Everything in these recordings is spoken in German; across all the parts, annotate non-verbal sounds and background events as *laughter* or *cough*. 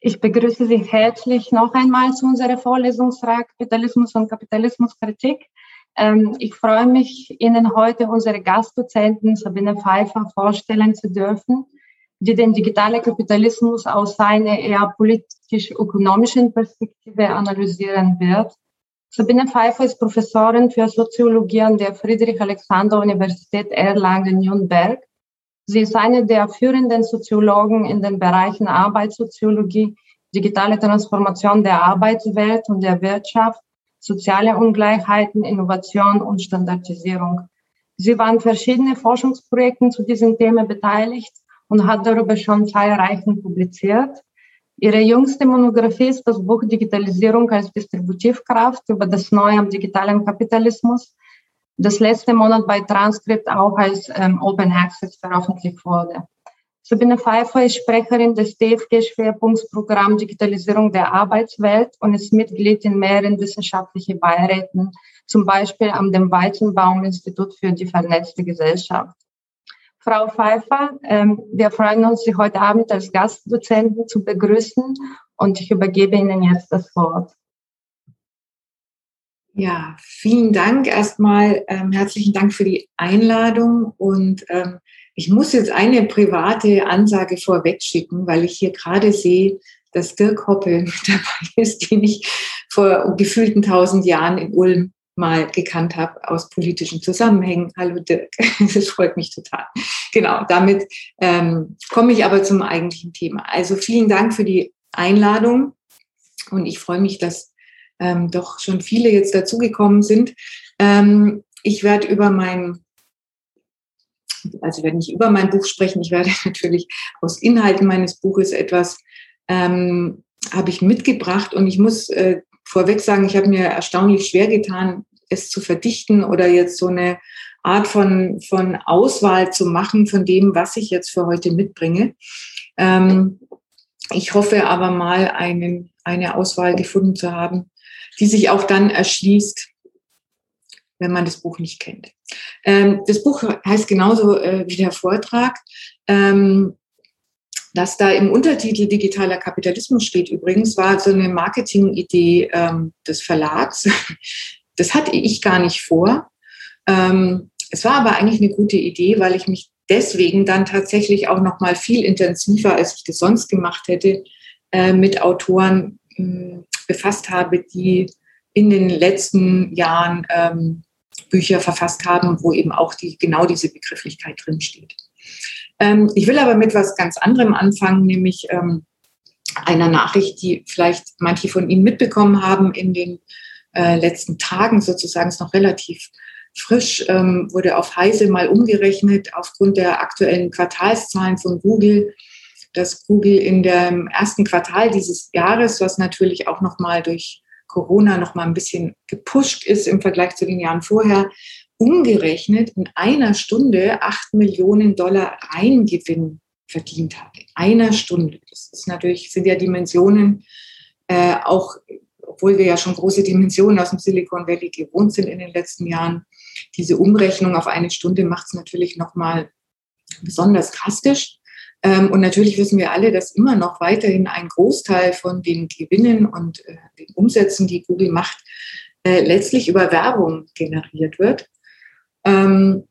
Ich begrüße Sie herzlich noch einmal zu unserer Vorlesungsreihe Kapitalismus und Kapitalismuskritik. Ähm, ich freue mich, Ihnen heute unsere Gastdozentin Sabine Pfeiffer vorstellen zu dürfen, die den digitalen Kapitalismus aus seiner eher politisch-ökonomischen Perspektive analysieren wird. Sabine Pfeiffer ist Professorin für Soziologie an der Friedrich-Alexander-Universität Erlangen-Nürnberg Sie ist eine der führenden Soziologen in den Bereichen Arbeitssoziologie, digitale Transformation der Arbeitswelt und der Wirtschaft, soziale Ungleichheiten, Innovation und Standardisierung. Sie war an verschiedenen Forschungsprojekten zu diesen Themen beteiligt und hat darüber schon zahlreichen publiziert. Ihre jüngste Monographie ist das Buch Digitalisierung als Distributivkraft über das Neue am digitalen Kapitalismus, das letzte Monat bei Transkript auch als ähm, Open Access veröffentlicht wurde. Sabine Pfeiffer ist Sprecherin des DFG-Schwerpunktsprogramm Digitalisierung der Arbeitswelt und ist Mitglied in mehreren wissenschaftlichen Beiräten, zum Beispiel am dem Weizenbaum-Institut für die vernetzte Gesellschaft. Frau Pfeiffer, ähm, wir freuen uns, Sie heute Abend als Gastdozentin zu begrüßen und ich übergebe Ihnen jetzt das Wort. Ja, vielen Dank erstmal. Ähm, herzlichen Dank für die Einladung. Und ähm, ich muss jetzt eine private Ansage vorweg schicken, weil ich hier gerade sehe, dass Dirk Hoppe mit *laughs* dabei ist, den ich vor gefühlten tausend Jahren in Ulm mal gekannt habe aus politischen Zusammenhängen. Hallo Dirk, *laughs* das freut mich total. Genau, damit ähm, komme ich aber zum eigentlichen Thema. Also vielen Dank für die Einladung und ich freue mich, dass ähm, doch schon viele jetzt dazugekommen sind. Ähm, ich werde über mein, also werde nicht über mein Buch sprechen, ich werde *laughs* natürlich aus Inhalten meines Buches etwas ähm, habe ich mitgebracht und ich muss äh, vorweg sagen, ich habe mir erstaunlich schwer getan, es zu verdichten oder jetzt so eine Art von, von Auswahl zu machen von dem, was ich jetzt für heute mitbringe. Ähm, ich hoffe aber mal, einen, eine Auswahl gefunden zu haben, die sich auch dann erschließt, wenn man das Buch nicht kennt. Ähm, das Buch heißt genauso äh, wie der Vortrag. Ähm, dass da im Untertitel digitaler Kapitalismus steht übrigens, war so eine Marketingidee ähm, des Verlags. *laughs* Das hatte ich gar nicht vor. Ähm, es war aber eigentlich eine gute Idee, weil ich mich deswegen dann tatsächlich auch noch mal viel intensiver, als ich das sonst gemacht hätte, äh, mit Autoren hm, befasst habe, die in den letzten Jahren ähm, Bücher verfasst haben, wo eben auch die, genau diese Begrifflichkeit drinsteht. Ähm, ich will aber mit was ganz anderem anfangen, nämlich ähm, einer Nachricht, die vielleicht manche von Ihnen mitbekommen haben in den äh, letzten Tagen sozusagen, ist noch relativ frisch, ähm, wurde auf Heise mal umgerechnet aufgrund der aktuellen Quartalszahlen von Google dass Google in dem ersten Quartal dieses Jahres, was natürlich auch nochmal durch Corona nochmal ein bisschen gepusht ist im Vergleich zu den Jahren vorher, umgerechnet in einer Stunde 8 Millionen Dollar Reingewinn verdient hat. In einer Stunde. Das ist natürlich, sind ja Dimensionen, äh, auch obwohl wir ja schon große Dimensionen aus dem Silicon Valley gewohnt sind in den letzten Jahren. Diese Umrechnung auf eine Stunde macht es natürlich nochmal besonders drastisch. Ähm, und natürlich wissen wir alle, dass immer noch weiterhin ein Großteil von den Gewinnen und äh, den Umsätzen, die Google macht, äh, letztlich über Werbung generiert wird. Ähm,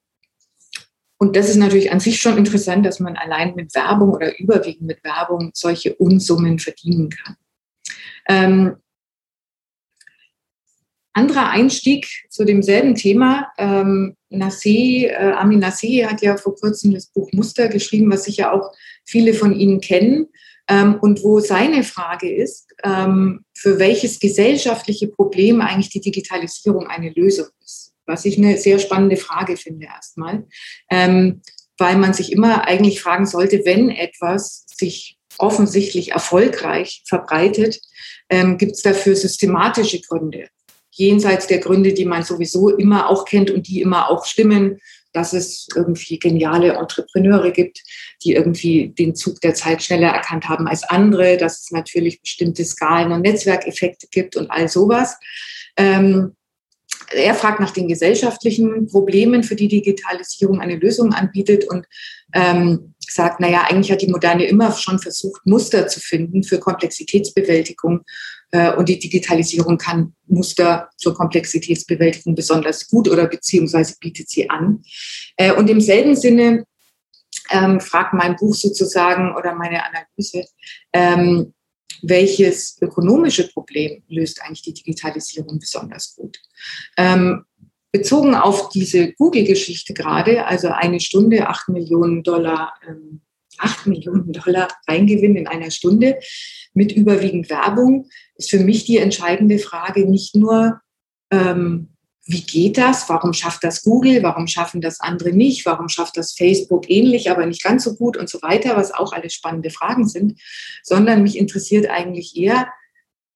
und das ist natürlich an sich schon interessant, dass man allein mit Werbung oder überwiegend mit Werbung solche Unsummen verdienen kann. Ähm, anderer Einstieg zu demselben Thema. Ähm, Nassé, äh, Amin Nassé hat ja vor kurzem das Buch Muster geschrieben, was sicher auch viele von Ihnen kennen. Ähm, und wo seine Frage ist, ähm, für welches gesellschaftliche Problem eigentlich die Digitalisierung eine Lösung ist. Was ich eine sehr spannende Frage finde erstmal, ähm, weil man sich immer eigentlich fragen sollte, wenn etwas sich offensichtlich erfolgreich verbreitet, ähm, gibt es dafür systematische Gründe jenseits der Gründe, die man sowieso immer auch kennt und die immer auch stimmen, dass es irgendwie geniale Entrepreneure gibt, die irgendwie den Zug der Zeit schneller erkannt haben als andere, dass es natürlich bestimmte Skalen und Netzwerkeffekte gibt und all sowas. Ähm, er fragt nach den gesellschaftlichen Problemen, für die Digitalisierung eine Lösung anbietet. Und ähm, gesagt, naja, eigentlich hat die Moderne immer schon versucht, Muster zu finden für Komplexitätsbewältigung. Äh, und die Digitalisierung kann Muster zur Komplexitätsbewältigung besonders gut oder beziehungsweise bietet sie an. Äh, und im selben Sinne ähm, fragt mein Buch sozusagen oder meine Analyse, ähm, welches ökonomische Problem löst eigentlich die Digitalisierung besonders gut? Ähm, bezogen auf diese Google-Geschichte gerade, also eine Stunde, acht Millionen Dollar, ähm, acht Millionen Dollar Reingewinn in einer Stunde mit überwiegend Werbung, ist für mich die entscheidende Frage nicht nur, ähm, wie geht das? Warum schafft das Google? Warum schaffen das andere nicht? Warum schafft das Facebook ähnlich, aber nicht ganz so gut und so weiter, was auch alles spannende Fragen sind, sondern mich interessiert eigentlich eher,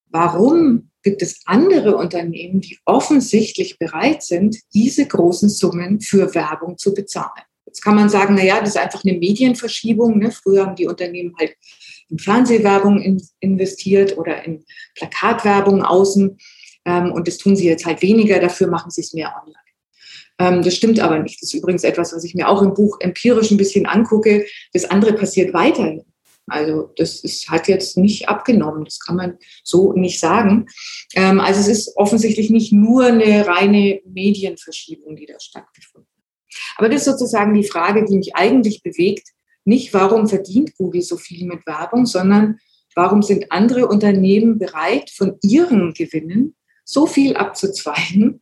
warum gibt es andere Unternehmen, die offensichtlich bereit sind, diese großen Summen für Werbung zu bezahlen. Jetzt kann man sagen, na ja, das ist einfach eine Medienverschiebung. Ne? Früher haben die Unternehmen halt in Fernsehwerbung in, investiert oder in Plakatwerbung außen. Ähm, und das tun sie jetzt halt weniger, dafür machen sie es mehr online. Ähm, das stimmt aber nicht. Das ist übrigens etwas, was ich mir auch im Buch empirisch ein bisschen angucke. Das andere passiert weiterhin. Also das ist, hat jetzt nicht abgenommen, das kann man so nicht sagen. Ähm, also es ist offensichtlich nicht nur eine reine Medienverschiebung, die da stattgefunden hat. Aber das ist sozusagen die Frage, die mich eigentlich bewegt. Nicht, warum verdient Google so viel mit Werbung, sondern warum sind andere Unternehmen bereit, von ihren Gewinnen so viel abzuzweigen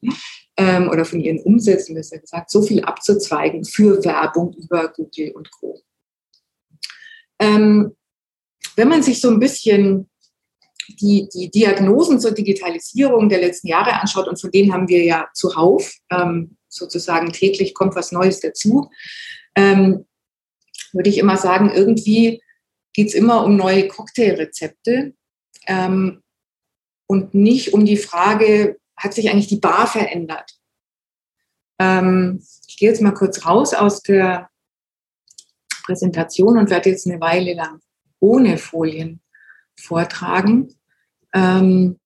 ähm, oder von ihren Umsätzen, besser gesagt, so viel abzuzweigen für Werbung über Google und Co. Ähm, wenn man sich so ein bisschen die, die Diagnosen zur Digitalisierung der letzten Jahre anschaut, und von denen haben wir ja zuhauf, ähm, sozusagen täglich kommt was Neues dazu, ähm, würde ich immer sagen, irgendwie geht es immer um neue Cocktailrezepte. Ähm, und nicht um die Frage, hat sich eigentlich die Bar verändert? Ähm, ich gehe jetzt mal kurz raus aus der Präsentation und werde jetzt eine Weile lang ohne Folien vortragen. Ähm,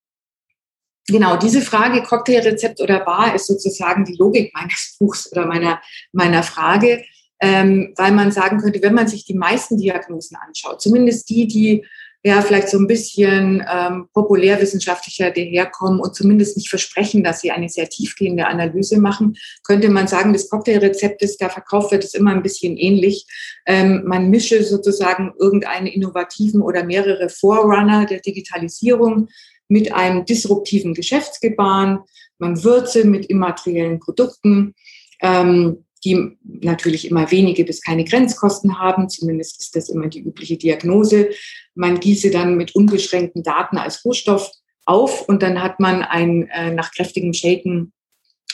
genau, diese Frage Cocktailrezept oder Bar ist sozusagen die Logik meines *laughs* Buchs oder meiner, meiner Frage, ähm, weil man sagen könnte, wenn man sich die meisten Diagnosen anschaut, zumindest die, die ja vielleicht so ein bisschen ähm, populärwissenschaftlicher daherkommen und zumindest nicht versprechen, dass sie eine sehr tiefgehende Analyse machen, könnte man sagen, das Cocktailrezept, das da verkauft wird, ist immer ein bisschen ähnlich. Ähm, man mische sozusagen irgendeinen innovativen oder mehrere Vorrunner der Digitalisierung mit einem disruptiven Geschäftsgebaren. Man würze mit immateriellen Produkten. Ähm, die natürlich immer wenige bis keine Grenzkosten haben. Zumindest ist das immer die übliche Diagnose. Man gieße dann mit unbeschränkten Daten als Rohstoff auf und dann hat man ein äh, nach kräftigem Shaken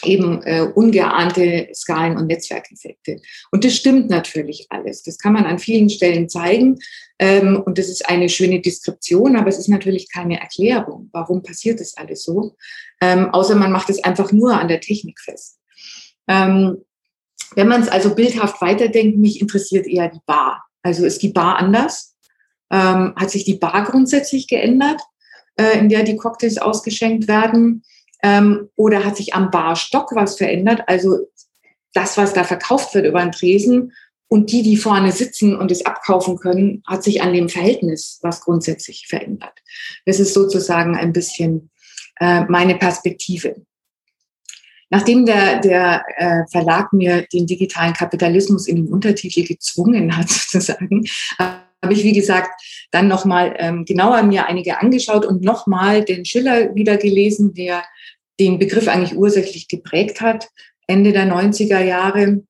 eben äh, ungeahnte Skalen- und Netzwerkeffekte. Und das stimmt natürlich alles. Das kann man an vielen Stellen zeigen. Ähm, und das ist eine schöne Deskription, aber es ist natürlich keine Erklärung. Warum passiert das alles so? Ähm, außer man macht es einfach nur an der Technik fest. Ähm, wenn man es also bildhaft weiterdenkt, mich interessiert eher die Bar. Also ist die Bar anders? Ähm, hat sich die Bar grundsätzlich geändert, äh, in der die Cocktails ausgeschenkt werden? Ähm, oder hat sich am Barstock was verändert? Also das, was da verkauft wird über den Tresen und die, die vorne sitzen und es abkaufen können, hat sich an dem Verhältnis was grundsätzlich verändert. Das ist sozusagen ein bisschen äh, meine Perspektive. Nachdem der, der äh, Verlag mir den digitalen Kapitalismus in den Untertitel gezwungen hat, *laughs* sozusagen, habe ich, wie gesagt, dann nochmal ähm, genauer mir einige angeschaut und nochmal den Schiller wieder gelesen, der den Begriff eigentlich ursächlich geprägt hat, Ende der 90er Jahre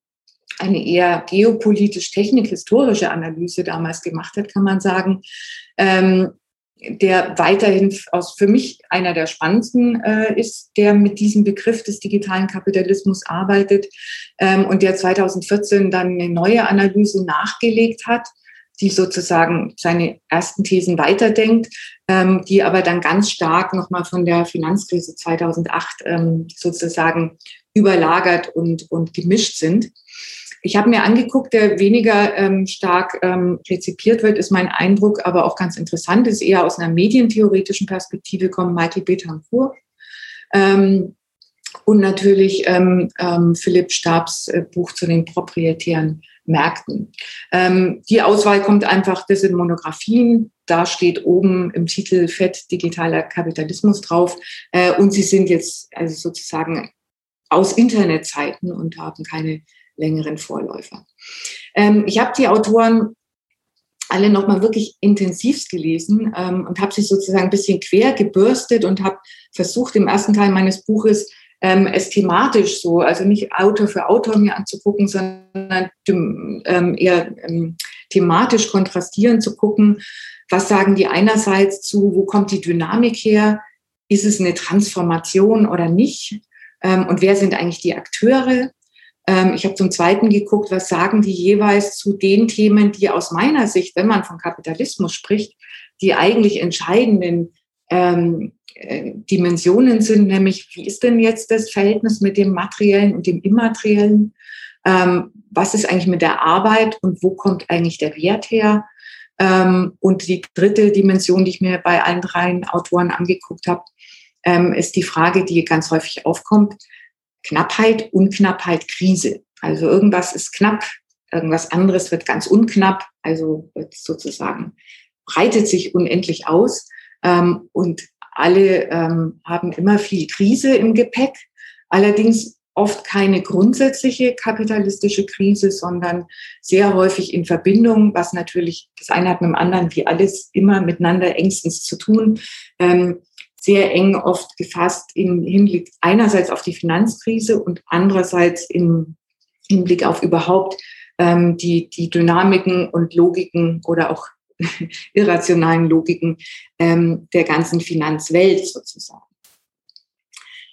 eine eher geopolitisch-technik-historische Analyse damals gemacht hat, kann man sagen. Ähm, der weiterhin aus für mich einer der spannendsten äh, ist, der mit diesem Begriff des digitalen Kapitalismus arbeitet ähm, und der 2014 dann eine neue Analyse nachgelegt hat, die sozusagen seine ersten Thesen weiterdenkt, ähm, die aber dann ganz stark nochmal von der Finanzkrise 2008 ähm, sozusagen überlagert und, und gemischt sind. Ich habe mir angeguckt, der weniger ähm, stark ähm, rezipiert wird, ist mein Eindruck, aber auch ganz interessant, ist eher aus einer medientheoretischen Perspektive kommt Michael Betancourt. Ähm, und natürlich ähm, ähm, Philipp Stabs äh, Buch zu den proprietären Märkten. Ähm, die Auswahl kommt einfach, das sind Monographien, da steht oben im Titel Fett digitaler Kapitalismus drauf äh, und sie sind jetzt also sozusagen aus Internetzeiten und haben keine längeren Vorläufer. Ähm, ich habe die Autoren alle nochmal wirklich intensivst gelesen ähm, und habe sie sozusagen ein bisschen quer gebürstet und habe versucht, im ersten Teil meines Buches ähm, es thematisch so, also nicht Autor für Autor mir anzugucken, sondern ähm, eher ähm, thematisch kontrastierend zu gucken, was sagen die einerseits zu, wo kommt die Dynamik her, ist es eine Transformation oder nicht ähm, und wer sind eigentlich die Akteure. Ähm, ich habe zum Zweiten geguckt, was sagen die jeweils zu den Themen, die aus meiner Sicht, wenn man von Kapitalismus spricht, die eigentlich entscheidenden ähm, äh, Dimensionen sind, nämlich wie ist denn jetzt das Verhältnis mit dem materiellen und dem immateriellen? Ähm, was ist eigentlich mit der Arbeit und wo kommt eigentlich der Wert her? Ähm, und die dritte Dimension, die ich mir bei allen drei Autoren angeguckt habe, ähm, ist die Frage, die ganz häufig aufkommt. Knappheit, Unknappheit, Krise. Also irgendwas ist knapp, irgendwas anderes wird ganz unknapp, also wird sozusagen breitet sich unendlich aus. Ähm, und alle ähm, haben immer viel Krise im Gepäck, allerdings oft keine grundsätzliche kapitalistische Krise, sondern sehr häufig in Verbindung, was natürlich das eine hat mit dem anderen wie alles immer miteinander engstens zu tun. Ähm, sehr eng oft gefasst im Hinblick einerseits auf die Finanzkrise und andererseits im Hinblick auf überhaupt ähm, die, die Dynamiken und Logiken oder auch *laughs* irrationalen Logiken ähm, der ganzen Finanzwelt sozusagen.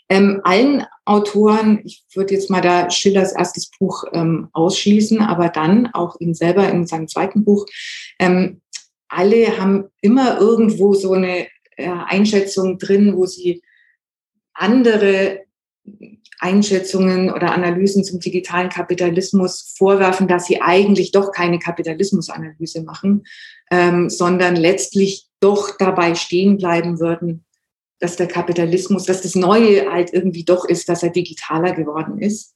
Ähm, allen Autoren, ich würde jetzt mal da Schillers erstes Buch ähm, ausschließen, aber dann auch ihn selber in seinem zweiten Buch, ähm, alle haben immer irgendwo so eine äh, Einschätzung drin, wo sie andere Einschätzungen oder Analysen zum digitalen Kapitalismus vorwerfen, dass sie eigentlich doch keine Kapitalismusanalyse machen, ähm, sondern letztlich doch dabei stehen bleiben würden, dass der Kapitalismus, dass das Neue halt irgendwie doch ist, dass er digitaler geworden ist.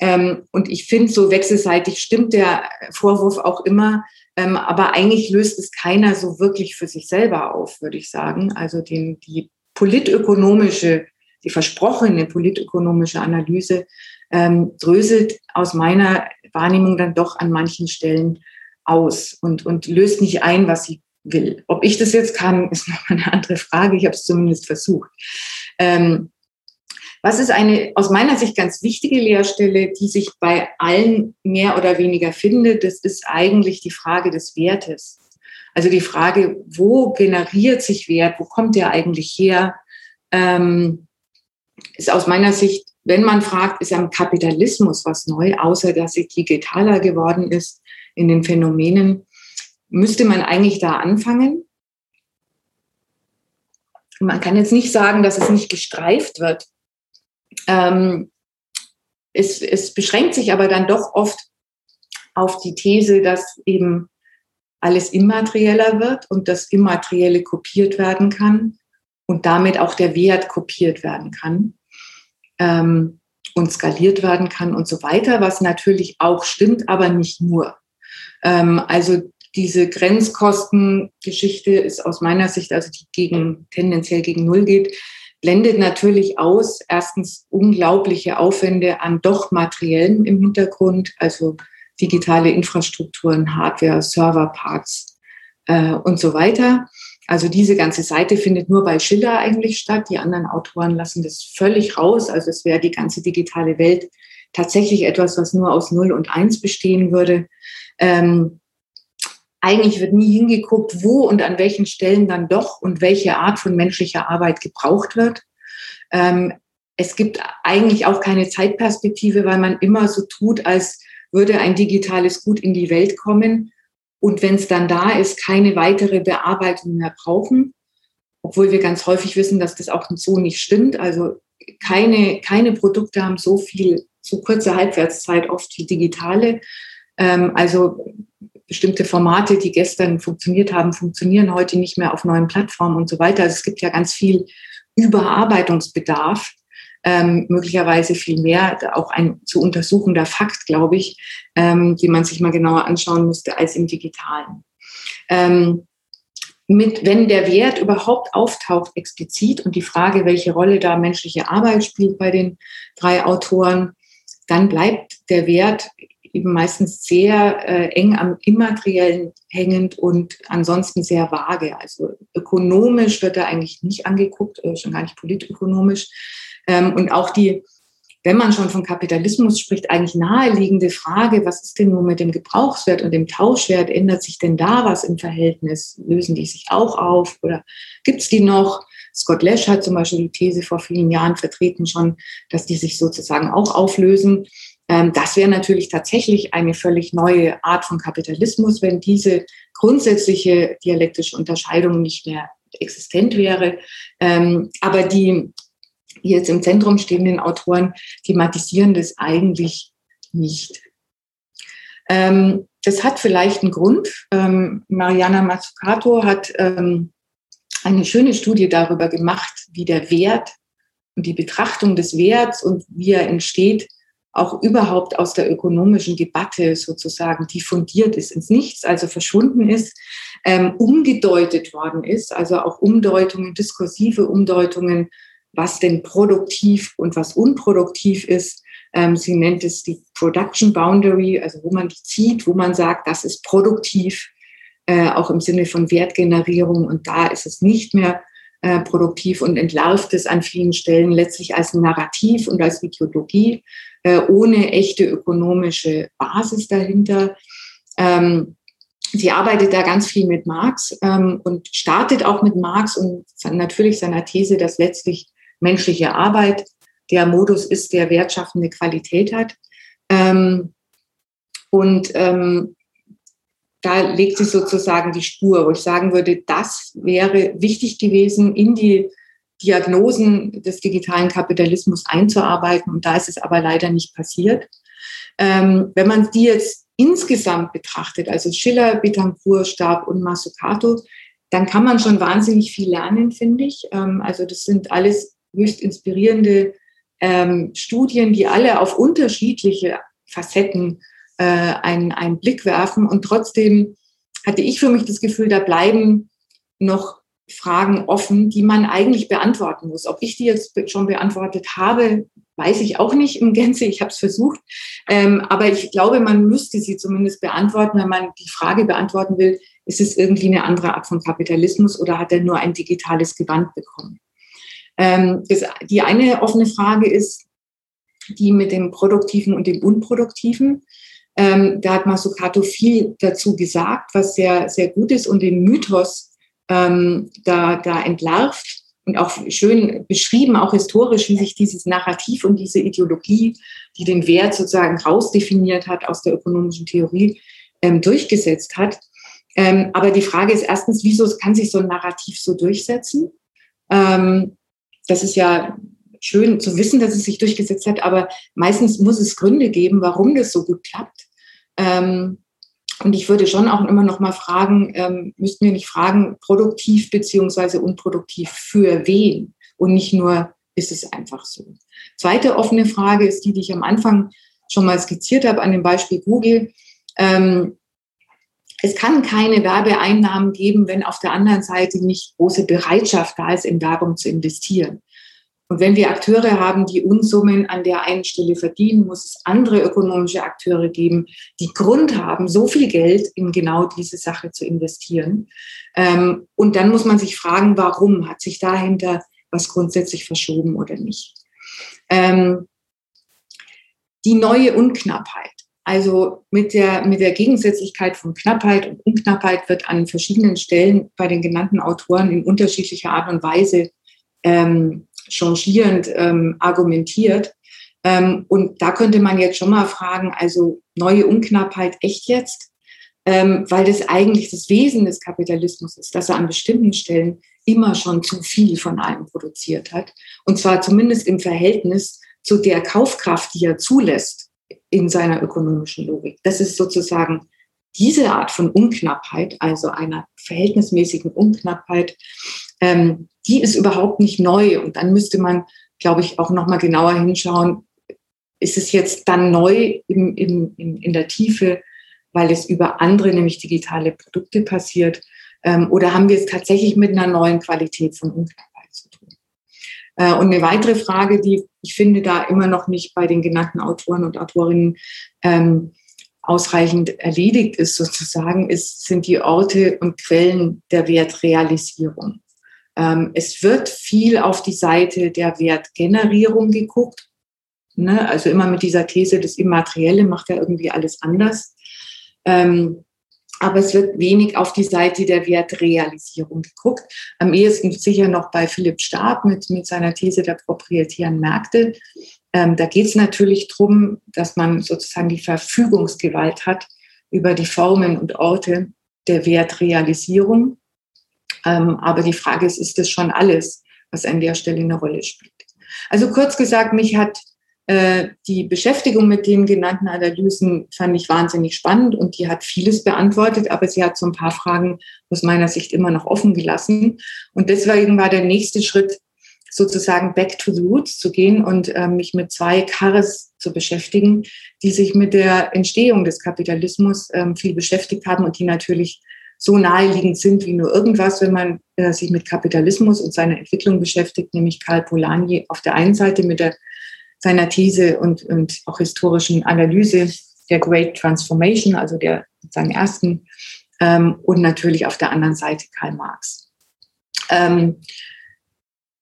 Ähm, und ich finde, so wechselseitig stimmt der Vorwurf auch immer, ähm, aber eigentlich löst es keiner so wirklich für sich selber auf, würde ich sagen. Also den, die politökonomische die versprochene politökonomische Analyse ähm, dröselt aus meiner Wahrnehmung dann doch an manchen Stellen aus und, und löst nicht ein, was sie will. Ob ich das jetzt kann, ist noch eine andere Frage. Ich habe es zumindest versucht. Ähm, was ist eine aus meiner Sicht ganz wichtige Lehrstelle, die sich bei allen mehr oder weniger findet? Das ist eigentlich die Frage des Wertes. Also die Frage, wo generiert sich Wert? Wo kommt der eigentlich her? Ähm, ist aus meiner Sicht, wenn man fragt, ist am Kapitalismus was neu, außer dass sie digitaler geworden ist in den Phänomenen, müsste man eigentlich da anfangen. Man kann jetzt nicht sagen, dass es nicht gestreift wird. Ähm, es, es beschränkt sich aber dann doch oft auf die These, dass eben alles immaterieller wird und das Immaterielle kopiert werden kann und damit auch der Wert kopiert werden kann ähm, und skaliert werden kann und so weiter, was natürlich auch stimmt, aber nicht nur. Ähm, also diese Grenzkostengeschichte ist aus meiner Sicht, also die gegen, tendenziell gegen Null geht, blendet natürlich aus, erstens unglaubliche Aufwände an doch materiellen im Hintergrund, also digitale Infrastrukturen, Hardware, Serverparks äh, und so weiter. Also diese ganze Seite findet nur bei Schiller eigentlich statt. Die anderen Autoren lassen das völlig raus. Also es wäre die ganze digitale Welt tatsächlich etwas, was nur aus Null und Eins bestehen würde. Ähm, eigentlich wird nie hingeguckt, wo und an welchen Stellen dann doch und welche Art von menschlicher Arbeit gebraucht wird. Ähm, es gibt eigentlich auch keine Zeitperspektive, weil man immer so tut, als würde ein digitales Gut in die Welt kommen und wenn es dann da ist, keine weitere Bearbeitung mehr brauchen, obwohl wir ganz häufig wissen, dass das auch so nicht stimmt. Also keine, keine Produkte haben so viel, so kurze Halbwertszeit oft wie digitale. Ähm, also bestimmte Formate, die gestern funktioniert haben, funktionieren heute nicht mehr auf neuen Plattformen und so weiter. Also es gibt ja ganz viel Überarbeitungsbedarf. Ähm, möglicherweise viel mehr, auch ein zu untersuchender Fakt, glaube ich, ähm, die man sich mal genauer anschauen müsste als im digitalen. Ähm, mit, wenn der Wert überhaupt auftaucht explizit und die Frage, welche Rolle da menschliche Arbeit spielt bei den drei Autoren, dann bleibt der Wert eben meistens sehr äh, eng am Immateriellen hängend und ansonsten sehr vage. Also ökonomisch wird er eigentlich nicht angeguckt, äh, schon gar nicht politökonomisch. Ähm, und auch die, wenn man schon von Kapitalismus spricht, eigentlich naheliegende Frage, was ist denn nun mit dem Gebrauchswert und dem Tauschwert? Ändert sich denn da was im Verhältnis? Lösen die sich auch auf oder gibt es die noch? Scott Lesch hat zum Beispiel die These vor vielen Jahren vertreten schon, dass die sich sozusagen auch auflösen. Ähm, das wäre natürlich tatsächlich eine völlig neue Art von Kapitalismus, wenn diese grundsätzliche dialektische Unterscheidung nicht mehr existent wäre. Ähm, aber die jetzt im Zentrum stehenden Autoren thematisieren das eigentlich nicht. Ähm, das hat vielleicht einen Grund. Mariana Mazzucato hat eine schöne Studie darüber gemacht, wie der Wert und die Betrachtung des Werts und wie er entsteht, auch überhaupt aus der ökonomischen Debatte sozusagen diffundiert ist, ins Nichts, also verschwunden ist, ähm, umgedeutet worden ist, also auch Umdeutungen, diskursive Umdeutungen, was denn produktiv und was unproduktiv ist. Ähm, sie nennt es die Production Boundary, also wo man die zieht, wo man sagt, das ist produktiv, äh, auch im Sinne von Wertgenerierung und da ist es nicht mehr äh, produktiv und entlarvt es an vielen Stellen letztlich als Narrativ und als Ideologie äh, ohne echte ökonomische Basis dahinter. Ähm, sie arbeitet da ganz viel mit Marx ähm, und startet auch mit Marx und natürlich seiner These, dass letztlich menschliche Arbeit der Modus ist, der wertschaffende Qualität hat. Ähm, und ähm, da legt sich sozusagen die Spur, wo ich sagen würde, das wäre wichtig gewesen, in die Diagnosen des digitalen Kapitalismus einzuarbeiten. Und da ist es aber leider nicht passiert. Ähm, wenn man die jetzt insgesamt betrachtet, also Schiller, Betancourt, Stab und Masukato, dann kann man schon wahnsinnig viel lernen, finde ich. Ähm, also das sind alles höchst inspirierende ähm, Studien, die alle auf unterschiedliche Facetten äh, einen, einen Blick werfen. Und trotzdem hatte ich für mich das Gefühl, da bleiben noch Fragen offen, die man eigentlich beantworten muss. Ob ich die jetzt schon beantwortet habe, weiß ich auch nicht im Gänze. Ich habe es versucht. Ähm, aber ich glaube, man müsste sie zumindest beantworten, wenn man die Frage beantworten will, ist es irgendwie eine andere Art von Kapitalismus oder hat er nur ein digitales Gewand bekommen? Ähm, das, die eine offene Frage ist die mit dem Produktiven und dem Unproduktiven. Ähm, da hat Masukato viel dazu gesagt, was sehr, sehr gut ist und den Mythos ähm, da, da entlarvt und auch schön beschrieben, auch historisch, wie sich dieses Narrativ und diese Ideologie, die den Wert sozusagen rausdefiniert hat aus der ökonomischen Theorie, ähm, durchgesetzt hat. Ähm, aber die Frage ist erstens, wieso kann sich so ein Narrativ so durchsetzen? Ähm, das ist ja schön zu wissen, dass es sich durchgesetzt hat, aber meistens muss es Gründe geben, warum das so gut klappt. Ähm, und ich würde schon auch immer noch mal fragen, ähm, müssten wir nicht fragen, produktiv beziehungsweise unproduktiv für wen und nicht nur, ist es einfach so. Zweite offene Frage ist die, die ich am Anfang schon mal skizziert habe an dem Beispiel Google. Ähm, es kann keine Werbeeinnahmen geben, wenn auf der anderen Seite nicht große Bereitschaft da ist, in Werbung zu investieren. Und wenn wir Akteure haben, die Unsummen an der einen Stelle verdienen, muss es andere ökonomische Akteure geben, die Grund haben, so viel Geld in genau diese Sache zu investieren. Ähm, und dann muss man sich fragen, warum hat sich dahinter was grundsätzlich verschoben oder nicht. Ähm, die neue Unknappheit. Also mit der, mit der Gegensätzlichkeit von Knappheit und Unknappheit wird an verschiedenen Stellen bei den genannten Autoren in unterschiedlicher Art und Weise ähm, changierend ähm, argumentiert. Ähm, und da könnte man jetzt schon mal fragen, also neue Unknappheit echt jetzt? Ähm, weil das eigentlich das Wesen des Kapitalismus ist, dass er an bestimmten Stellen immer schon zu viel von allem produziert hat. Und zwar zumindest im Verhältnis zu der Kaufkraft, die er zulässt in seiner ökonomischen Logik. Das ist sozusagen diese Art von Unknappheit, also einer verhältnismäßigen Unknappheit, ähm, die ist überhaupt nicht neu. Und dann müsste man glaube ich, auch nochmal genauer hinschauen, ist es jetzt dann neu im, im, in, in der Tiefe, weil es über andere, nämlich digitale Produkte passiert? Ähm, oder haben wir es tatsächlich mit einer neuen Qualität von? Äh, und eine weitere Frage, die ich finde da immer noch nicht bei den genannten Autoren und Autorinnen ähm, ausreichend erledigt ist, sozusagen, ist, sind die Orte und Quellen der Wertrealisierung. Ähm, es wird viel auf die Seite der Wertgenerierung geguckt. Ne? Also immer mit dieser These, das Immaterielle macht ja irgendwie alles anders. Ähm, aber es wird wenig auf die Seite der Wertrealisierung geguckt. Am ehesten sicher noch bei Philipp Stab mit, mit seiner These der proprietären Märkte. Ähm, da geht es natürlich darum, dass man sozusagen die Verfügungsgewalt hat über die Formen und Orte der Wertrealisierung. Ähm, aber die Frage ist, ist das schon alles, was an der Stelle eine Rolle spielt? Also kurz gesagt, mich hat die Beschäftigung mit den genannten Analysen fand ich wahnsinnig spannend und die hat vieles beantwortet, aber sie hat so ein paar Fragen aus meiner Sicht immer noch offen gelassen. Und deswegen war der nächste Schritt sozusagen back to the roots zu gehen und äh, mich mit zwei Karres zu beschäftigen, die sich mit der Entstehung des Kapitalismus ähm, viel beschäftigt haben und die natürlich so naheliegend sind wie nur irgendwas, wenn man äh, sich mit Kapitalismus und seiner Entwicklung beschäftigt, nämlich Karl Polanyi auf der einen Seite mit der seiner These und, und auch historischen Analyse der Great Transformation, also der sozusagen ersten, ähm, und natürlich auf der anderen Seite Karl Marx. Ähm,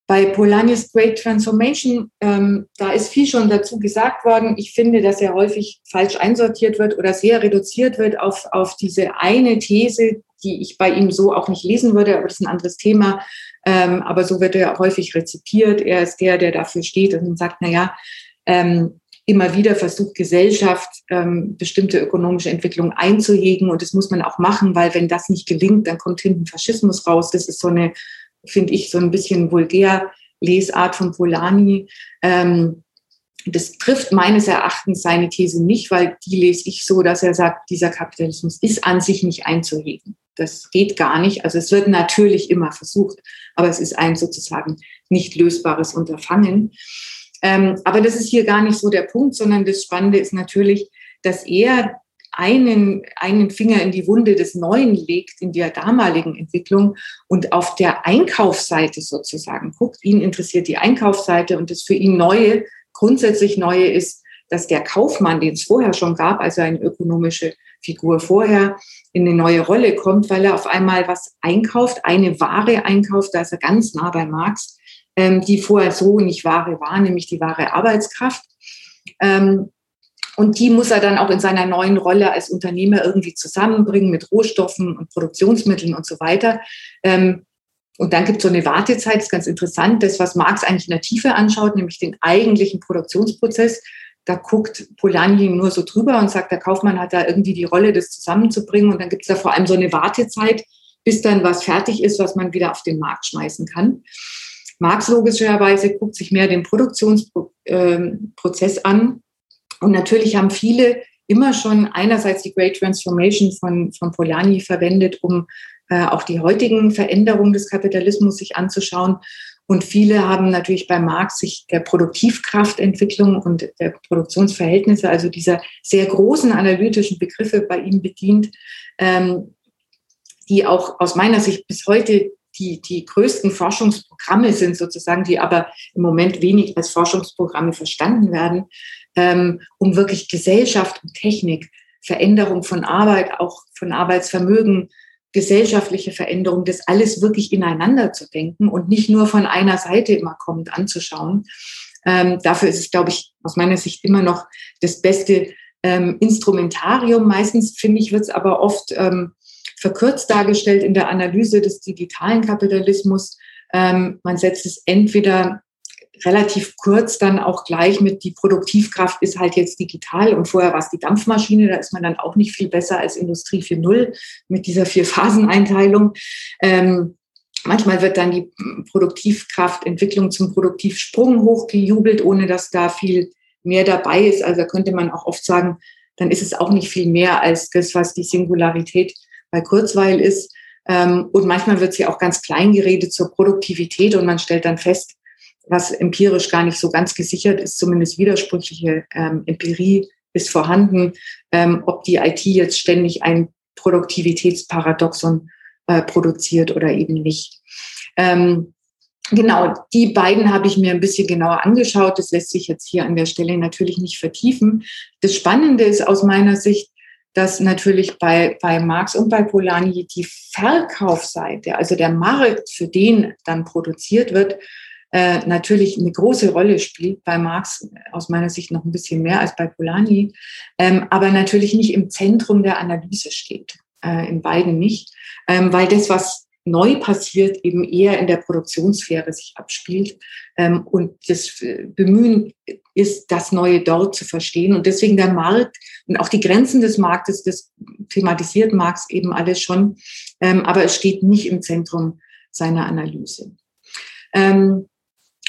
bei Polanyi's Great Transformation, ähm, da ist viel schon dazu gesagt worden. Ich finde, dass er häufig falsch einsortiert wird oder sehr reduziert wird auf, auf diese eine These, die ich bei ihm so auch nicht lesen würde, aber das ist ein anderes Thema. Ähm, aber so wird er häufig rezipiert. Er ist der, der dafür steht und sagt, na ja, ähm, immer wieder versucht Gesellschaft ähm, bestimmte ökonomische Entwicklungen einzuhegen und das muss man auch machen, weil wenn das nicht gelingt, dann kommt hinten Faschismus raus. Das ist so eine, finde ich, so ein bisschen vulgär Lesart von Polanyi. Ähm, das trifft meines Erachtens seine These nicht, weil die lese ich so, dass er sagt, dieser Kapitalismus ist an sich nicht einzuhegen. Das geht gar nicht. Also es wird natürlich immer versucht, aber es ist ein sozusagen nicht lösbares Unterfangen. Ähm, aber das ist hier gar nicht so der Punkt, sondern das Spannende ist natürlich, dass er einen, einen Finger in die Wunde des Neuen legt, in der damaligen Entwicklung und auf der Einkaufsseite sozusagen guckt. Ihn interessiert die Einkaufsseite und das für ihn Neue grundsätzlich Neue ist, dass der Kaufmann, den es vorher schon gab, also eine ökonomische Figur vorher, in eine neue Rolle kommt, weil er auf einmal was einkauft, eine Ware einkauft, da ist er ganz nah bei Marx, ähm, die vorher so nicht Ware war, nämlich die wahre Arbeitskraft. Ähm, und die muss er dann auch in seiner neuen Rolle als Unternehmer irgendwie zusammenbringen mit Rohstoffen und Produktionsmitteln und so weiter. Ähm, und dann gibt es so eine Wartezeit, das ist ganz interessant, das, was Marx eigentlich in der Tiefe anschaut, nämlich den eigentlichen Produktionsprozess. Da guckt Polanyi nur so drüber und sagt, der Kaufmann hat da irgendwie die Rolle, das zusammenzubringen. Und dann gibt es da vor allem so eine Wartezeit, bis dann was fertig ist, was man wieder auf den Markt schmeißen kann. Marx logischerweise guckt sich mehr den Produktionsprozess ähm, an. Und natürlich haben viele immer schon einerseits die Great Transformation von, von Polanyi verwendet, um äh, auch die heutigen Veränderungen des Kapitalismus sich anzuschauen. Und viele haben natürlich bei Marx sich der Produktivkraftentwicklung und der Produktionsverhältnisse, also dieser sehr großen analytischen Begriffe bei ihm bedient, ähm, die auch aus meiner Sicht bis heute die, die größten Forschungsprogramme sind sozusagen, die aber im Moment wenig als Forschungsprogramme verstanden werden, ähm, um wirklich Gesellschaft und Technik, Veränderung von Arbeit, auch von Arbeitsvermögen, gesellschaftliche Veränderung, das alles wirklich ineinander zu denken und nicht nur von einer Seite immer kommend anzuschauen. Ähm, dafür ist es, glaube ich, aus meiner Sicht immer noch das beste ähm, Instrumentarium. Meistens, finde ich, wird es aber oft ähm, verkürzt dargestellt in der Analyse des digitalen Kapitalismus. Ähm, man setzt es entweder relativ kurz dann auch gleich mit, die Produktivkraft ist halt jetzt digital und vorher war es die Dampfmaschine, da ist man dann auch nicht viel besser als Industrie 4.0 mit dieser Vier-Phasen-Einteilung. Ähm, manchmal wird dann die Produktivkraftentwicklung zum Produktivsprung hochgejubelt, ohne dass da viel mehr dabei ist. Also da könnte man auch oft sagen, dann ist es auch nicht viel mehr als das, was die Singularität bei Kurzweil ist. Ähm, und manchmal wird sie auch ganz klein geredet zur Produktivität und man stellt dann fest, was empirisch gar nicht so ganz gesichert ist, zumindest widersprüchliche ähm, Empirie ist vorhanden, ähm, ob die IT jetzt ständig ein Produktivitätsparadoxon äh, produziert oder eben nicht. Ähm, genau, die beiden habe ich mir ein bisschen genauer angeschaut. Das lässt sich jetzt hier an der Stelle natürlich nicht vertiefen. Das Spannende ist aus meiner Sicht, dass natürlich bei, bei Marx und bei Polanyi die Verkaufsseite, also der Markt, für den dann produziert wird, äh, natürlich eine große Rolle spielt. Bei Marx aus meiner Sicht noch ein bisschen mehr als bei Polanyi, ähm, aber natürlich nicht im Zentrum der Analyse steht. Äh, in beiden nicht, ähm, weil das, was neu passiert, eben eher in der Produktionssphäre sich abspielt. Ähm, und das äh, Bemühen ist, das Neue dort zu verstehen. Und deswegen der Markt und auch die Grenzen des Marktes, das thematisiert Marx eben alles schon. Ähm, aber es steht nicht im Zentrum seiner Analyse. Ähm,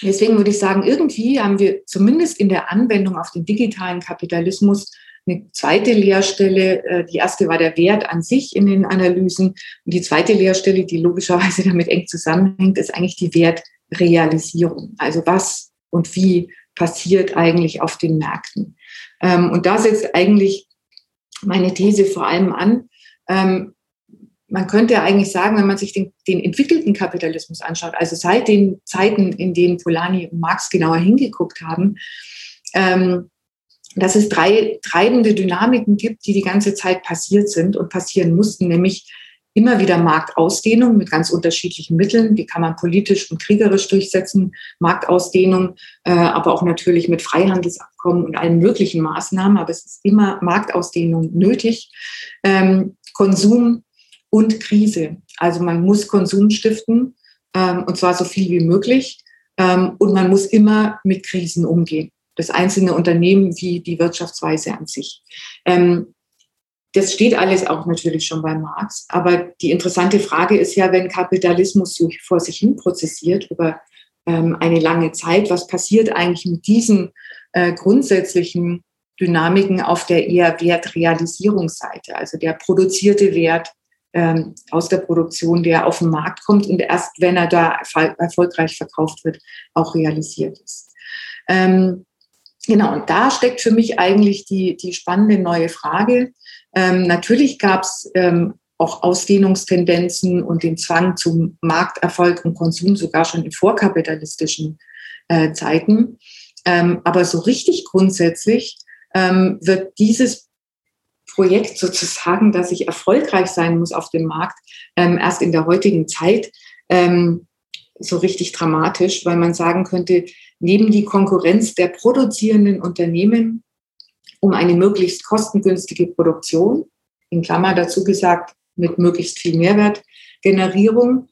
deswegen würde ich sagen, irgendwie haben wir zumindest in der Anwendung auf den digitalen Kapitalismus eine zweite Lehrstelle. Äh, die erste war der Wert an sich in den Analysen. Und die zweite Lehrstelle, die logischerweise *laughs* damit eng zusammenhängt, ist eigentlich die Wertrealisierung. Also was und wie passiert eigentlich auf den Märkten. Ähm, und da setzt eigentlich meine These vor allem an. Man könnte eigentlich sagen, wenn man sich den, den, entwickelten Kapitalismus anschaut, also seit den Zeiten, in denen Polanyi und Marx genauer hingeguckt haben, ähm, dass es drei treibende Dynamiken gibt, die die ganze Zeit passiert sind und passieren mussten, nämlich immer wieder Marktausdehnung mit ganz unterschiedlichen Mitteln. Die kann man politisch und kriegerisch durchsetzen, Marktausdehnung, äh, aber auch natürlich mit Freihandelsabkommen und allen möglichen Maßnahmen. Aber es ist immer Marktausdehnung nötig. Ähm, Konsum und Krise. Also man muss Konsum stiften, ähm, und zwar so viel wie möglich. Ähm, und man muss immer mit Krisen umgehen das einzelne Unternehmen wie die Wirtschaftsweise an sich. Ähm, das steht alles auch natürlich schon bei Marx. Aber die interessante Frage ist ja, wenn Kapitalismus vor sich hin prozessiert über ähm, eine lange Zeit, was passiert eigentlich mit diesen äh, grundsätzlichen Dynamiken auf der eher Wertrealisierungsseite, also der produzierte Wert ähm, aus der Produktion, der auf den Markt kommt und erst, wenn er da erfolgreich verkauft wird, auch realisiert ist. Ähm, Genau, und da steckt für mich eigentlich die, die spannende neue Frage. Ähm, natürlich gab es ähm, auch Ausdehnungstendenzen und den Zwang zum Markterfolg und Konsum sogar schon in vorkapitalistischen äh, Zeiten. Ähm, aber so richtig grundsätzlich ähm, wird dieses Projekt sozusagen, dass ich erfolgreich sein muss auf dem Markt, ähm, erst in der heutigen Zeit ähm, so richtig dramatisch, weil man sagen könnte, neben die Konkurrenz der produzierenden Unternehmen um eine möglichst kostengünstige Produktion, in Klammer dazu gesagt, mit möglichst viel Mehrwertgenerierung.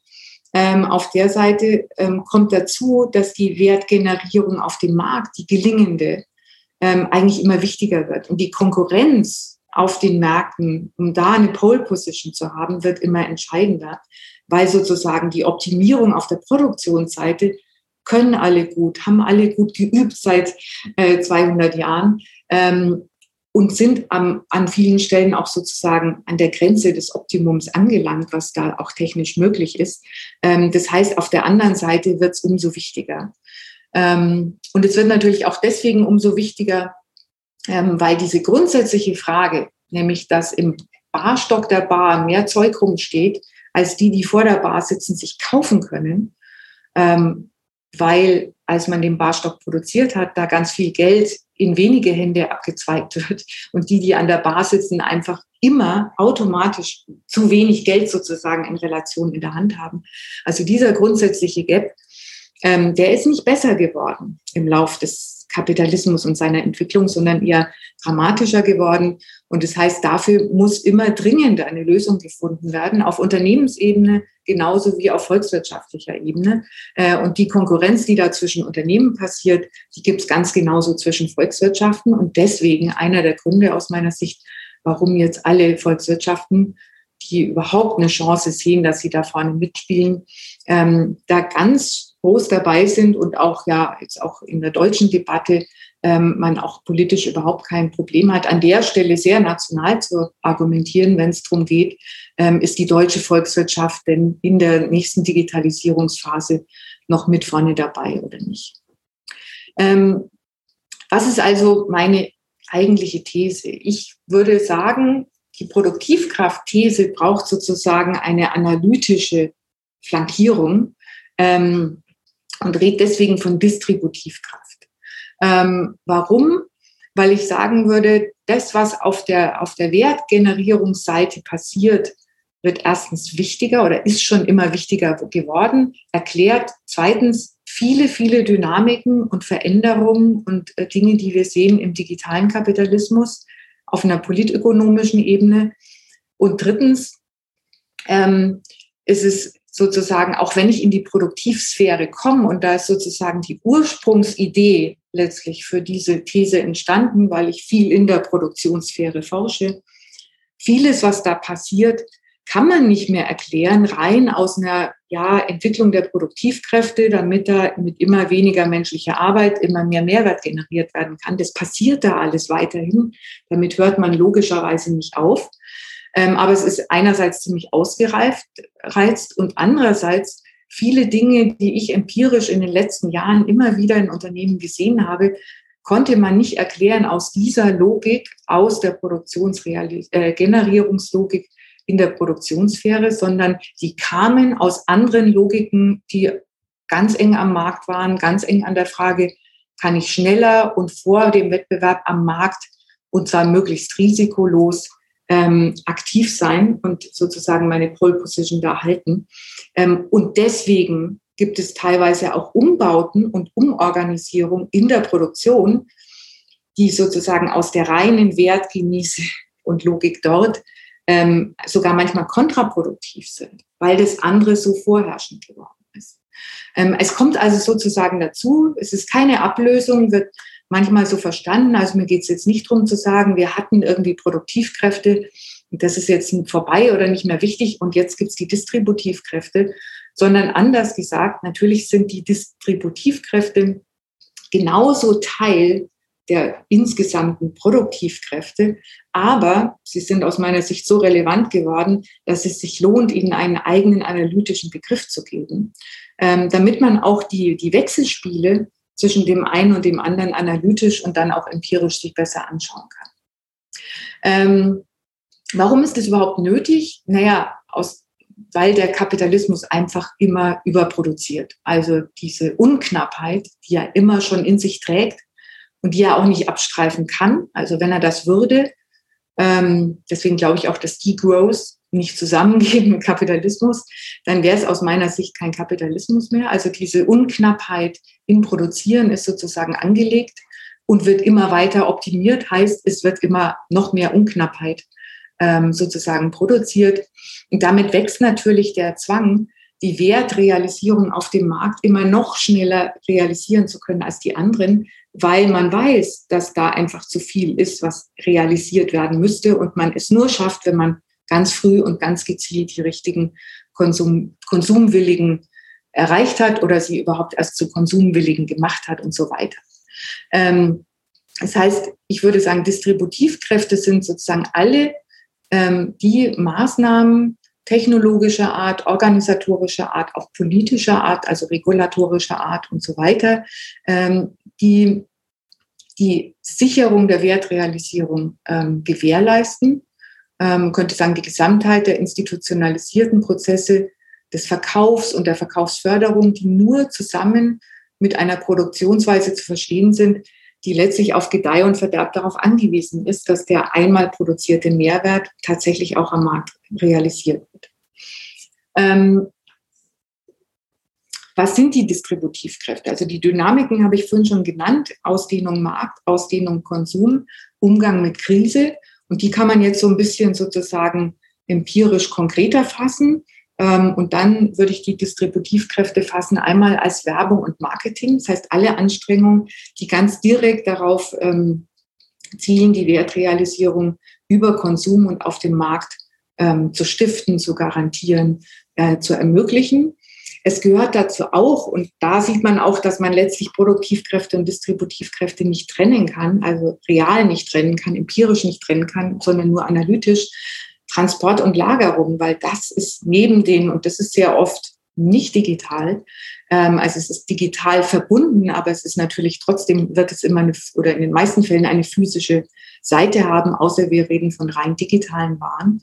Ähm, auf der Seite ähm, kommt dazu, dass die Wertgenerierung auf dem Markt, die gelingende, ähm, eigentlich immer wichtiger wird. Und die Konkurrenz auf den Märkten, um da eine Pole Position zu haben, wird immer entscheidender, weil sozusagen die Optimierung auf der Produktionsseite können alle gut, haben alle gut geübt seit äh, 200 Jahren ähm, und sind am, an vielen Stellen auch sozusagen an der Grenze des Optimums angelangt, was da auch technisch möglich ist. Ähm, das heißt, auf der anderen Seite wird es umso wichtiger. Ähm, und es wird natürlich auch deswegen umso wichtiger, ähm, weil diese grundsätzliche Frage, nämlich dass im Barstock der Bar mehr Zeug rumsteht, als die, die vor der Bar sitzen, sich kaufen können, ähm, weil als man den Barstock produziert hat, da ganz viel Geld in wenige Hände abgezweigt wird und die, die an der Bar sitzen, einfach immer automatisch zu wenig Geld sozusagen in Relation in der Hand haben. Also dieser grundsätzliche Gap, ähm, der ist nicht besser geworden im Lauf des Kapitalismus und seiner Entwicklung, sondern eher dramatischer geworden. Und das heißt, dafür muss immer dringend eine Lösung gefunden werden, auf Unternehmensebene genauso wie auf volkswirtschaftlicher Ebene. Äh, und die Konkurrenz, die da zwischen Unternehmen passiert, die gibt es ganz genauso zwischen Volkswirtschaften. Und deswegen einer der Gründe aus meiner Sicht, warum jetzt alle Volkswirtschaften die überhaupt eine Chance sehen, dass sie da vorne mitspielen, ähm, da ganz groß dabei sind und auch ja jetzt auch in der deutschen Debatte ähm, man auch politisch überhaupt kein Problem hat, an der Stelle sehr national zu argumentieren, wenn es darum geht, ähm, ist die deutsche Volkswirtschaft denn in der nächsten Digitalisierungsphase noch mit vorne dabei oder nicht. Ähm, was ist also meine eigentliche These? Ich würde sagen, die Produktivkraft-These braucht sozusagen eine analytische Flankierung ähm, und redet deswegen von Distributivkraft. Ähm, warum? Weil ich sagen würde, das, was auf der, auf der Wertgenerierungsseite passiert, wird erstens wichtiger oder ist schon immer wichtiger geworden, erklärt zweitens viele, viele Dynamiken und Veränderungen und äh, Dinge, die wir sehen im digitalen Kapitalismus auf einer politökonomischen Ebene. Und drittens ähm, ist es sozusagen, auch wenn ich in die Produktivsphäre komme, und da ist sozusagen die Ursprungsidee letztlich für diese These entstanden, weil ich viel in der Produktionssphäre forsche, vieles, was da passiert, kann man nicht mehr erklären, rein aus einer ja, Entwicklung der Produktivkräfte, damit da mit immer weniger menschlicher Arbeit immer mehr Mehrwert generiert werden kann. Das passiert da alles weiterhin. Damit hört man logischerweise nicht auf. Ähm, aber es ist einerseits ziemlich ausgereift reizt und andererseits viele Dinge, die ich empirisch in den letzten Jahren immer wieder in Unternehmen gesehen habe, konnte man nicht erklären aus dieser Logik, aus der Produktionsgenerierungslogik, äh, in der Produktionssphäre, sondern die kamen aus anderen Logiken, die ganz eng am Markt waren, ganz eng an der Frage, kann ich schneller und vor dem Wettbewerb am Markt und zwar möglichst risikolos ähm, aktiv sein und sozusagen meine Pole Position da halten. Ähm, und deswegen gibt es teilweise auch Umbauten und Umorganisierung in der Produktion, die sozusagen aus der reinen Wertgenieße und Logik dort ähm, sogar manchmal kontraproduktiv sind, weil das andere so vorherrschend geworden ist. Ähm, es kommt also sozusagen dazu, es ist keine Ablösung, wird manchmal so verstanden. Also mir geht es jetzt nicht darum zu sagen, wir hatten irgendwie Produktivkräfte, das ist jetzt vorbei oder nicht mehr wichtig und jetzt gibt es die Distributivkräfte, sondern anders gesagt, natürlich sind die Distributivkräfte genauso Teil der insgesamten Produktivkräfte. Aber sie sind aus meiner Sicht so relevant geworden, dass es sich lohnt, ihnen einen eigenen analytischen Begriff zu geben, ähm, damit man auch die, die Wechselspiele zwischen dem einen und dem anderen analytisch und dann auch empirisch sich besser anschauen kann. Ähm, warum ist das überhaupt nötig? Naja, aus, weil der Kapitalismus einfach immer überproduziert. Also diese Unknappheit, die er immer schon in sich trägt, und die er auch nicht abstreifen kann. Also wenn er das würde, ähm, deswegen glaube ich auch, dass Degrowth nicht zusammengeht mit Kapitalismus, dann wäre es aus meiner Sicht kein Kapitalismus mehr. Also diese Unknappheit im Produzieren ist sozusagen angelegt und wird immer weiter optimiert, heißt, es wird immer noch mehr Unknappheit ähm, sozusagen produziert. Und damit wächst natürlich der Zwang, die Wertrealisierung auf dem Markt immer noch schneller realisieren zu können als die anderen, weil man weiß, dass da einfach zu viel ist, was realisiert werden müsste und man es nur schafft, wenn man ganz früh und ganz gezielt die richtigen Konsum, Konsumwilligen erreicht hat oder sie überhaupt erst zu Konsumwilligen gemacht hat und so weiter. Ähm, das heißt, ich würde sagen, Distributivkräfte sind sozusagen alle ähm, die Maßnahmen technologischer Art, organisatorischer Art, auch politischer Art, also regulatorischer Art und so weiter, ähm, die die Sicherung der Wertrealisierung ähm, gewährleisten. Ähm, könnte sagen, die Gesamtheit der institutionalisierten Prozesse des Verkaufs und der Verkaufsförderung, die nur zusammen mit einer Produktionsweise zu verstehen sind, die letztlich auf Gedeih und Verderb darauf angewiesen ist, dass der einmal produzierte Mehrwert tatsächlich auch am Markt realisiert wird. Ähm, was sind die Distributivkräfte? Also die Dynamiken habe ich vorhin schon genannt. Ausdehnung Markt, Ausdehnung Konsum, Umgang mit Krise. Und die kann man jetzt so ein bisschen sozusagen empirisch konkreter fassen. Ähm, und dann würde ich die Distributivkräfte fassen, einmal als Werbung und Marketing. Das heißt, alle Anstrengungen, die ganz direkt darauf ähm, zielen, die Wertrealisierung über Konsum und auf dem Markt ähm, zu stiften, zu garantieren, äh, zu ermöglichen. Es gehört dazu auch, und da sieht man auch, dass man letztlich Produktivkräfte und Distributivkräfte nicht trennen kann, also real nicht trennen kann, empirisch nicht trennen kann, sondern nur analytisch, Transport und Lagerung, weil das ist neben den, und das ist sehr oft nicht digital. Ähm, also es ist digital verbunden, aber es ist natürlich trotzdem, wird es immer eine, oder in den meisten Fällen eine physische Seite haben, außer wir reden von rein digitalen Waren.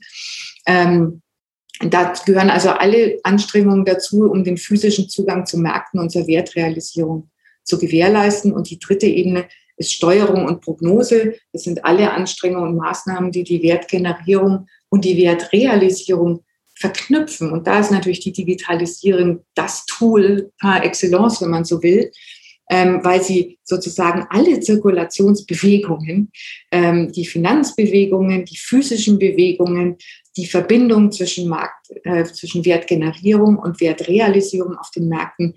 Da gehören also alle Anstrengungen dazu, um den physischen Zugang zu Märkten und zur Wertrealisierung zu gewährleisten. Und die dritte Ebene ist Steuerung und Prognose. Das sind alle Anstrengungen und Maßnahmen, die die Wertgenerierung und die Wertrealisierung verknüpfen. Und da ist natürlich die Digitalisierung das Tool par excellence, wenn man so will, ähm, weil sie sozusagen alle Zirkulationsbewegungen, ähm, die Finanzbewegungen, die physischen Bewegungen, die Verbindung zwischen Markt, äh, zwischen Wertgenerierung und Wertrealisierung auf den Märkten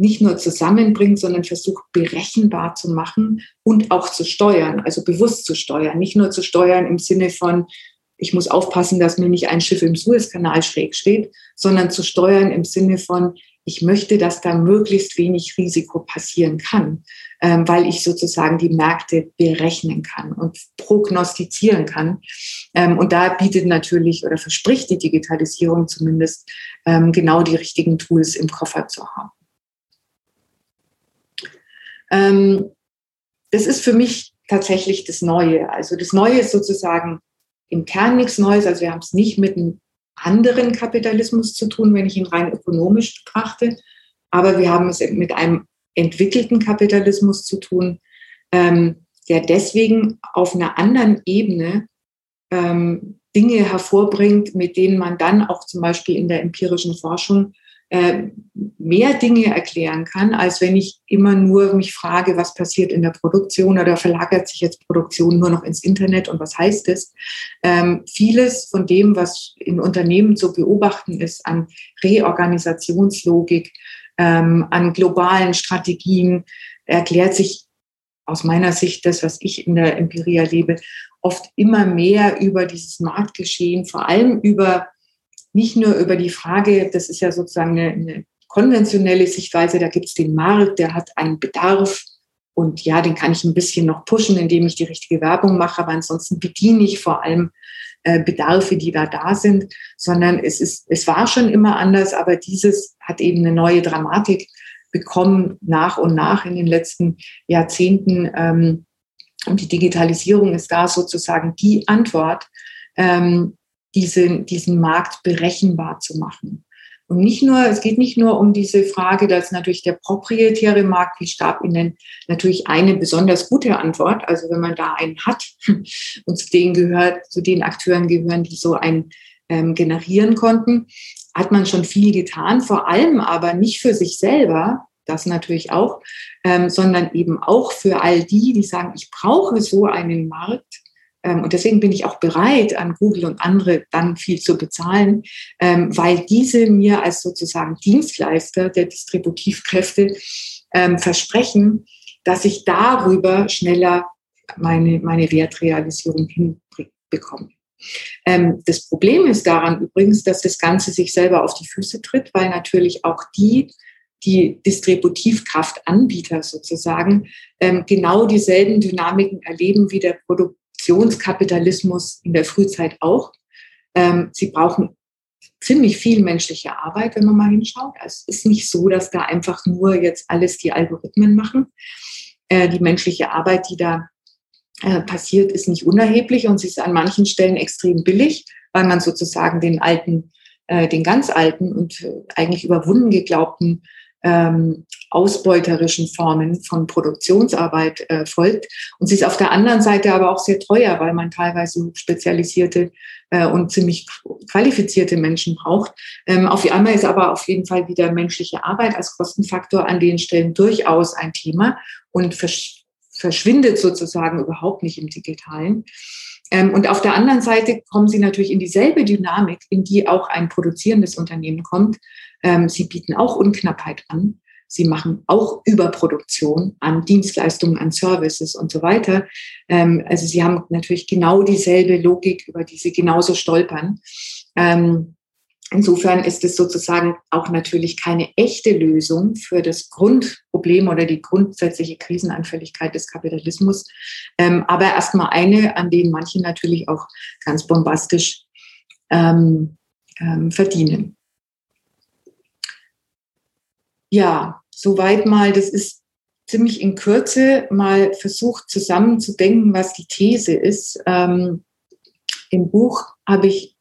nicht nur zusammenbringt, sondern versucht berechenbar zu machen und auch zu steuern, also bewusst zu steuern, nicht nur zu steuern im Sinne von, ich muss aufpassen, dass mir nicht ein Schiff im Suezkanal schräg steht, sondern zu steuern im Sinne von, ich möchte, dass da möglichst wenig Risiko passieren kann, ähm, weil ich sozusagen die Märkte berechnen kann und prognostizieren kann. Ähm, und da bietet natürlich oder verspricht die Digitalisierung zumindest ähm, genau die richtigen Tools im Koffer zu haben. Ähm, das ist für mich tatsächlich das Neue. Also das Neue ist sozusagen im Kern nichts Neues. Also wir haben es nicht mit einem anderen Kapitalismus zu tun, wenn ich ihn rein ökonomisch betrachte. Aber wir haben es mit einem entwickelten Kapitalismus zu tun, ähm, der deswegen auf einer anderen Ebene ähm, Dinge hervorbringt, mit denen man dann auch zum Beispiel in der empirischen Forschung mehr Dinge erklären kann, als wenn ich immer nur mich frage, was passiert in der Produktion oder verlagert sich jetzt Produktion nur noch ins Internet und was heißt es? Ähm, vieles von dem, was in Unternehmen zu beobachten ist, an Reorganisationslogik, ähm, an globalen Strategien, erklärt sich aus meiner Sicht das, was ich in der Empirie erlebe, oft immer mehr über dieses Marktgeschehen, vor allem über nicht nur über die Frage, das ist ja sozusagen eine, eine konventionelle Sichtweise, da gibt es den Markt, der hat einen Bedarf und ja, den kann ich ein bisschen noch pushen, indem ich die richtige Werbung mache, aber ansonsten bediene ich vor allem äh, Bedarfe, die da da sind, sondern es ist, es war schon immer anders, aber dieses hat eben eine neue Dramatik bekommen nach und nach in den letzten Jahrzehnten. Ähm, und die Digitalisierung ist da sozusagen die Antwort, ähm, diese, diesen Markt berechenbar zu machen. Und nicht nur, es geht nicht nur um diese Frage, dass natürlich der proprietäre Markt, wie Stab ihn nennt, natürlich eine besonders gute Antwort. Also wenn man da einen hat *laughs* und zu denen gehört, zu den Akteuren gehören, die so einen ähm, generieren konnten, hat man schon viel getan, vor allem aber nicht für sich selber, das natürlich auch, ähm, sondern eben auch für all die, die sagen, ich brauche so einen Markt, und deswegen bin ich auch bereit, an Google und andere dann viel zu bezahlen, ähm, weil diese mir als sozusagen Dienstleister der Distributivkräfte ähm, versprechen, dass ich darüber schneller meine, meine Wertrealisierung hinbekomme. das Problem ist daran übrigens, dass das Ganze sich selber auf die Füße tritt, weil natürlich auch die, die Distributivkraftanbieter sozusagen, genau dieselben Dynamiken erleben wie der Produkt Produktionskapitalismus in der Frühzeit auch. Ähm, sie brauchen ziemlich viel menschliche Arbeit, wenn man mal hinschaut. Also es ist nicht so, dass da einfach nur jetzt alles die Algorithmen machen. Äh, die menschliche Arbeit, die da äh, passiert, ist nicht unerheblich und sie ist an manchen Stellen extrem billig, weil man sozusagen den alten, äh, den ganz alten und äh, eigentlich überwunden geglaubten ähm, ausbeuterischen Formen von Produktionsarbeit äh, folgt. Und sie ist auf der anderen Seite aber auch sehr teuer, weil man teilweise spezialisierte äh, und ziemlich qualifizierte Menschen braucht. Ähm, auf einmal ist aber auf jeden Fall wieder menschliche Arbeit als Kostenfaktor an den Stellen durchaus ein Thema und versch verschwindet sozusagen überhaupt nicht im Digitalen. Ähm, und auf der anderen Seite kommen sie natürlich in dieselbe Dynamik, in die auch ein produzierendes Unternehmen kommt, ähm, sie bieten auch Unknappheit an. Sie machen auch Überproduktion an Dienstleistungen, an Services und so weiter. Ähm, also sie haben natürlich genau dieselbe Logik, über die sie genauso stolpern. Ähm, insofern ist es sozusagen auch natürlich keine echte Lösung für das Grundproblem oder die grundsätzliche Krisenanfälligkeit des Kapitalismus, ähm, aber erstmal eine, an denen manche natürlich auch ganz bombastisch ähm, ähm, verdienen. Ja, soweit mal, das ist ziemlich in Kürze mal versucht zusammenzudenken, was die These ist. Ähm, Im Buch habe ich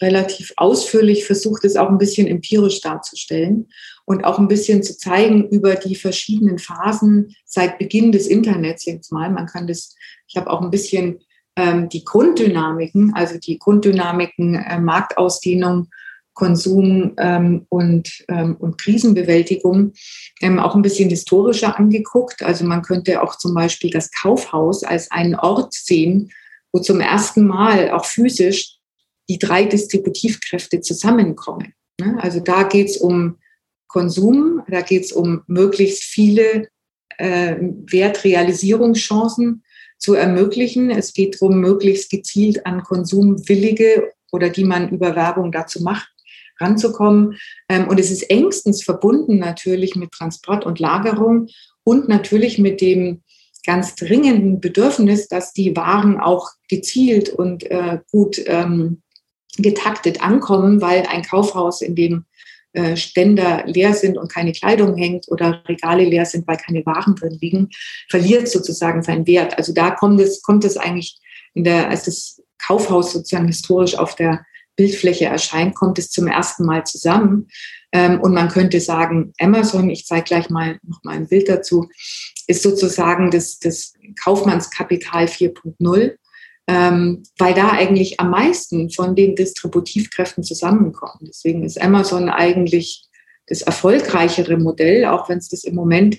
relativ ausführlich versucht, es auch ein bisschen empirisch darzustellen und auch ein bisschen zu zeigen über die verschiedenen Phasen seit Beginn des Internets jetzt mal. Man kann das, ich habe auch ein bisschen ähm, die Grunddynamiken, also die Grunddynamiken äh, Marktausdehnung, Konsum ähm, und, ähm, und Krisenbewältigung ähm, auch ein bisschen historischer angeguckt. Also man könnte auch zum Beispiel das Kaufhaus als einen Ort sehen, wo zum ersten Mal auch physisch die drei Distributivkräfte zusammenkommen. Ne? Also da geht es um Konsum, da geht es um möglichst viele äh, Wertrealisierungschancen zu ermöglichen. Es geht darum, möglichst gezielt an Konsumwillige oder die man über Werbung dazu macht, ranzukommen. Ähm, und es ist engstens verbunden natürlich mit Transport und Lagerung und natürlich mit dem ganz dringenden Bedürfnis, dass die Waren auch gezielt und äh, gut ähm, getaktet ankommen, weil ein Kaufhaus, in dem äh, Ständer leer sind und keine Kleidung hängt oder Regale leer sind, weil keine Waren drin liegen, verliert sozusagen seinen Wert. Also da kommt es, kommt es eigentlich in der, als das Kaufhaus sozusagen historisch auf der Bildfläche erscheint, kommt es zum ersten Mal zusammen. Ähm, und man könnte sagen, Amazon, ich zeige gleich mal noch mal ein Bild dazu, ist sozusagen das, das Kaufmannskapital 4.0, ähm, weil da eigentlich am meisten von den Distributivkräften zusammenkommen. Deswegen ist Amazon eigentlich das erfolgreichere Modell, auch wenn es das im Moment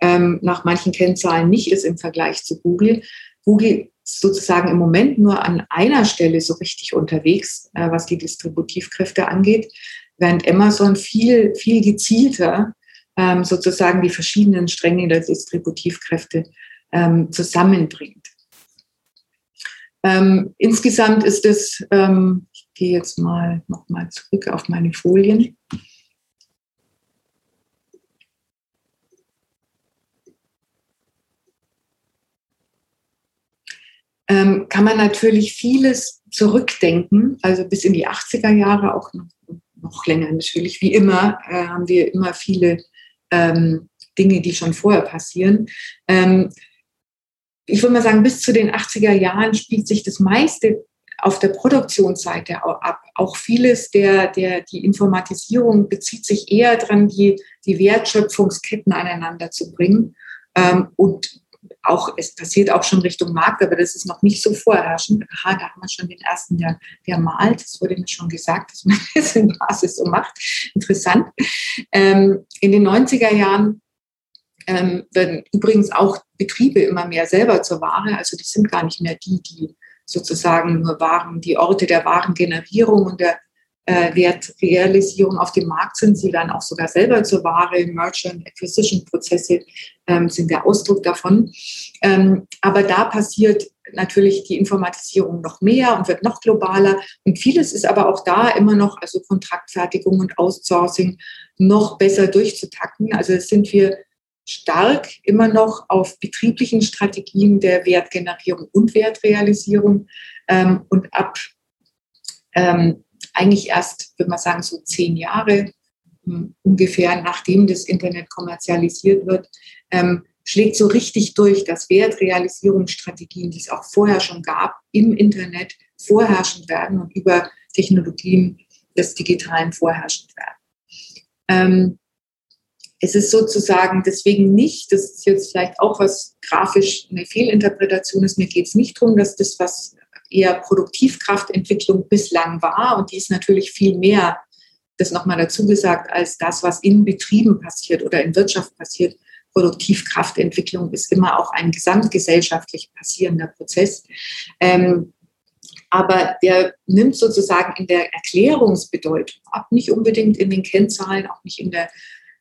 ähm, nach manchen Kennzahlen nicht ist im Vergleich zu Google. Google sozusagen im Moment nur an einer Stelle so richtig unterwegs, äh, was die Distributivkräfte angeht, während Amazon viel, viel gezielter ähm, sozusagen die verschiedenen Stränge der Distributivkräfte ähm, zusammenbringt. Ähm, insgesamt ist es, ähm, ich gehe jetzt mal nochmal zurück auf meine Folien. Ähm, kann man natürlich vieles zurückdenken, also bis in die 80er Jahre, auch noch, noch länger natürlich. Wie immer äh, haben wir immer viele ähm, Dinge, die schon vorher passieren. Ähm, ich würde mal sagen, bis zu den 80er Jahren spielt sich das meiste auf der Produktionsseite ab. Auch vieles der, der, die Informatisierung bezieht sich eher daran, die, die Wertschöpfungsketten aneinander zu bringen. Ähm, und auch, es passiert auch schon Richtung Markt, aber das ist noch nicht so vorherrschend. Aha, da haben wir schon den ersten, der, der malt. Das wurde mir schon gesagt, dass man *laughs* das in Basis so macht. Interessant. Ähm, in den 90er Jahren ähm, werden übrigens auch Betriebe immer mehr selber zur Ware. Also die sind gar nicht mehr die, die sozusagen nur Waren, die Orte der Warengenerierung und der Wertrealisierung auf dem Markt sind, sie dann auch sogar selber zur Ware. Merchant Acquisition Prozesse ähm, sind der Ausdruck davon. Ähm, aber da passiert natürlich die Informatisierung noch mehr und wird noch globaler. Und vieles ist aber auch da immer noch, also Kontraktfertigung und Outsourcing, noch besser durchzutacken. Also sind wir stark immer noch auf betrieblichen Strategien der Wertgenerierung und Wertrealisierung. Ähm, und ab ähm, eigentlich erst, würde man sagen, so zehn Jahre hm, ungefähr, nachdem das Internet kommerzialisiert wird, ähm, schlägt so richtig durch, dass Wertrealisierungsstrategien, die es auch vorher schon gab, im Internet vorherrschend werden und über Technologien des Digitalen vorherrschend werden. Ähm, es ist sozusagen deswegen nicht, das ist jetzt vielleicht auch was grafisch eine Fehlinterpretation ist, mir geht es nicht darum, dass das, was eher Produktivkraftentwicklung bislang war. Und die ist natürlich viel mehr, das nochmal dazu gesagt, als das, was in Betrieben passiert oder in Wirtschaft passiert. Produktivkraftentwicklung ist immer auch ein gesamtgesellschaftlich passierender Prozess. Ähm, aber der nimmt sozusagen in der Erklärungsbedeutung ab, nicht unbedingt in den Kennzahlen, auch nicht in der,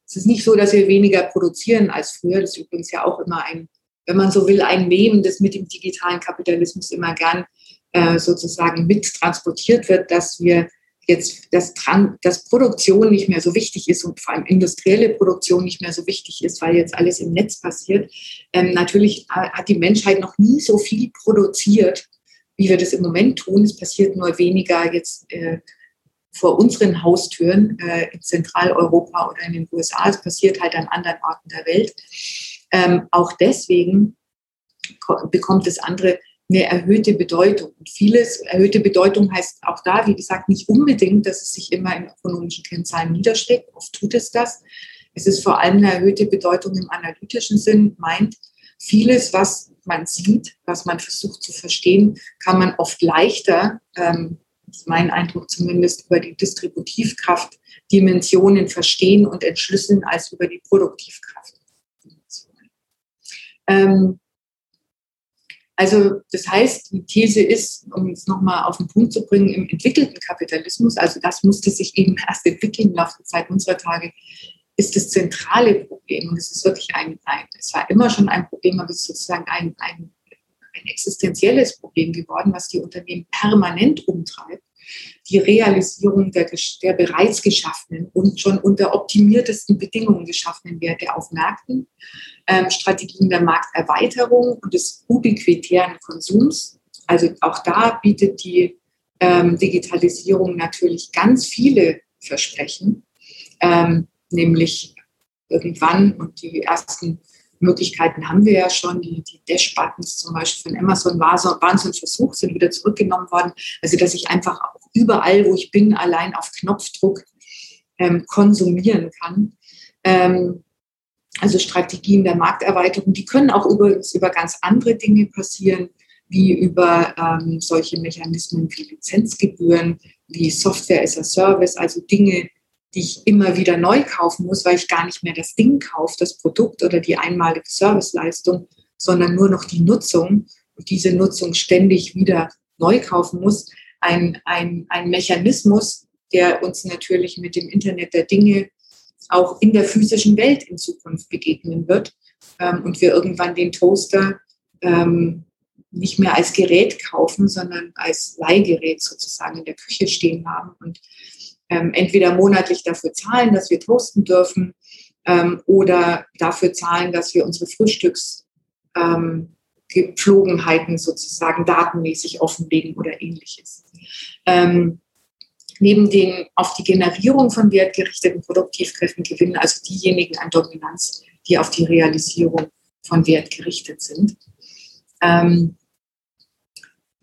es ist nicht so, dass wir weniger produzieren als früher. Das ist übrigens ja auch immer ein, wenn man so will, ein Mem, das mit dem digitalen Kapitalismus immer gern äh, sozusagen mit transportiert wird, dass wir jetzt, dass, dass Produktion nicht mehr so wichtig ist und vor allem industrielle Produktion nicht mehr so wichtig ist, weil jetzt alles im Netz passiert. Ähm, natürlich hat die Menschheit noch nie so viel produziert, wie wir das im Moment tun. Es passiert nur weniger jetzt äh, vor unseren Haustüren äh, in Zentraleuropa oder in den USA. Es passiert halt an anderen Orten der Welt. Ähm, auch deswegen bekommt das andere eine erhöhte Bedeutung. Und vieles, erhöhte Bedeutung heißt auch da, wie gesagt, nicht unbedingt, dass es sich immer in ökonomischen Kennzahlen niederschlägt. Oft tut es das. Es ist vor allem eine erhöhte Bedeutung im analytischen Sinn, meint, vieles, was man sieht, was man versucht zu verstehen, kann man oft leichter, ähm, ist mein Eindruck zumindest, über die Distributivkraft Dimensionen verstehen und entschlüsseln als über die Produktivkraft. Ähm, also das heißt, die These ist, um es nochmal auf den Punkt zu bringen, im entwickelten Kapitalismus, also das musste sich eben erst entwickeln im Laufe der Zeit unserer Tage, ist das zentrale Problem. Und es ist wirklich ein, ein, es war immer schon ein Problem, aber es ist sozusagen ein, ein, ein existenzielles Problem geworden, was die Unternehmen permanent umtreibt. Die Realisierung der, der bereits geschaffenen und schon unter optimiertesten Bedingungen geschaffenen Werte auf Märkten, ähm, Strategien der Markterweiterung und des ubiquitären Konsums. Also auch da bietet die ähm, Digitalisierung natürlich ganz viele Versprechen. Ähm, nämlich irgendwann und die ersten Möglichkeiten haben wir ja schon. Die, die Dash-Buttons zum Beispiel von Amazon waren so ein Versuch, sind wieder zurückgenommen worden. Also, dass ich einfach auch überall, wo ich bin, allein auf Knopfdruck ähm, konsumieren kann. Ähm, also Strategien der Markterweiterung, die können auch übrigens über ganz andere Dinge passieren, wie über ähm, solche Mechanismen wie Lizenzgebühren, wie Software as a Service, also Dinge, die ich immer wieder neu kaufen muss, weil ich gar nicht mehr das Ding kaufe, das Produkt oder die einmalige Serviceleistung, sondern nur noch die Nutzung und diese Nutzung ständig wieder neu kaufen muss. Ein, ein, ein Mechanismus, der uns natürlich mit dem Internet der Dinge auch in der physischen Welt in Zukunft begegnen wird ähm, und wir irgendwann den Toaster ähm, nicht mehr als Gerät kaufen, sondern als Leihgerät sozusagen in der Küche stehen haben und ähm, entweder monatlich dafür zahlen, dass wir toasten dürfen ähm, oder dafür zahlen, dass wir unsere Frühstücksgepflogenheiten ähm, sozusagen datenmäßig offenlegen oder ähnliches. Ähm, neben den auf die Generierung von wertgerichteten Produktivkräften gewinnen also diejenigen an Dominanz, die auf die Realisierung von Wert gerichtet sind. Ähm,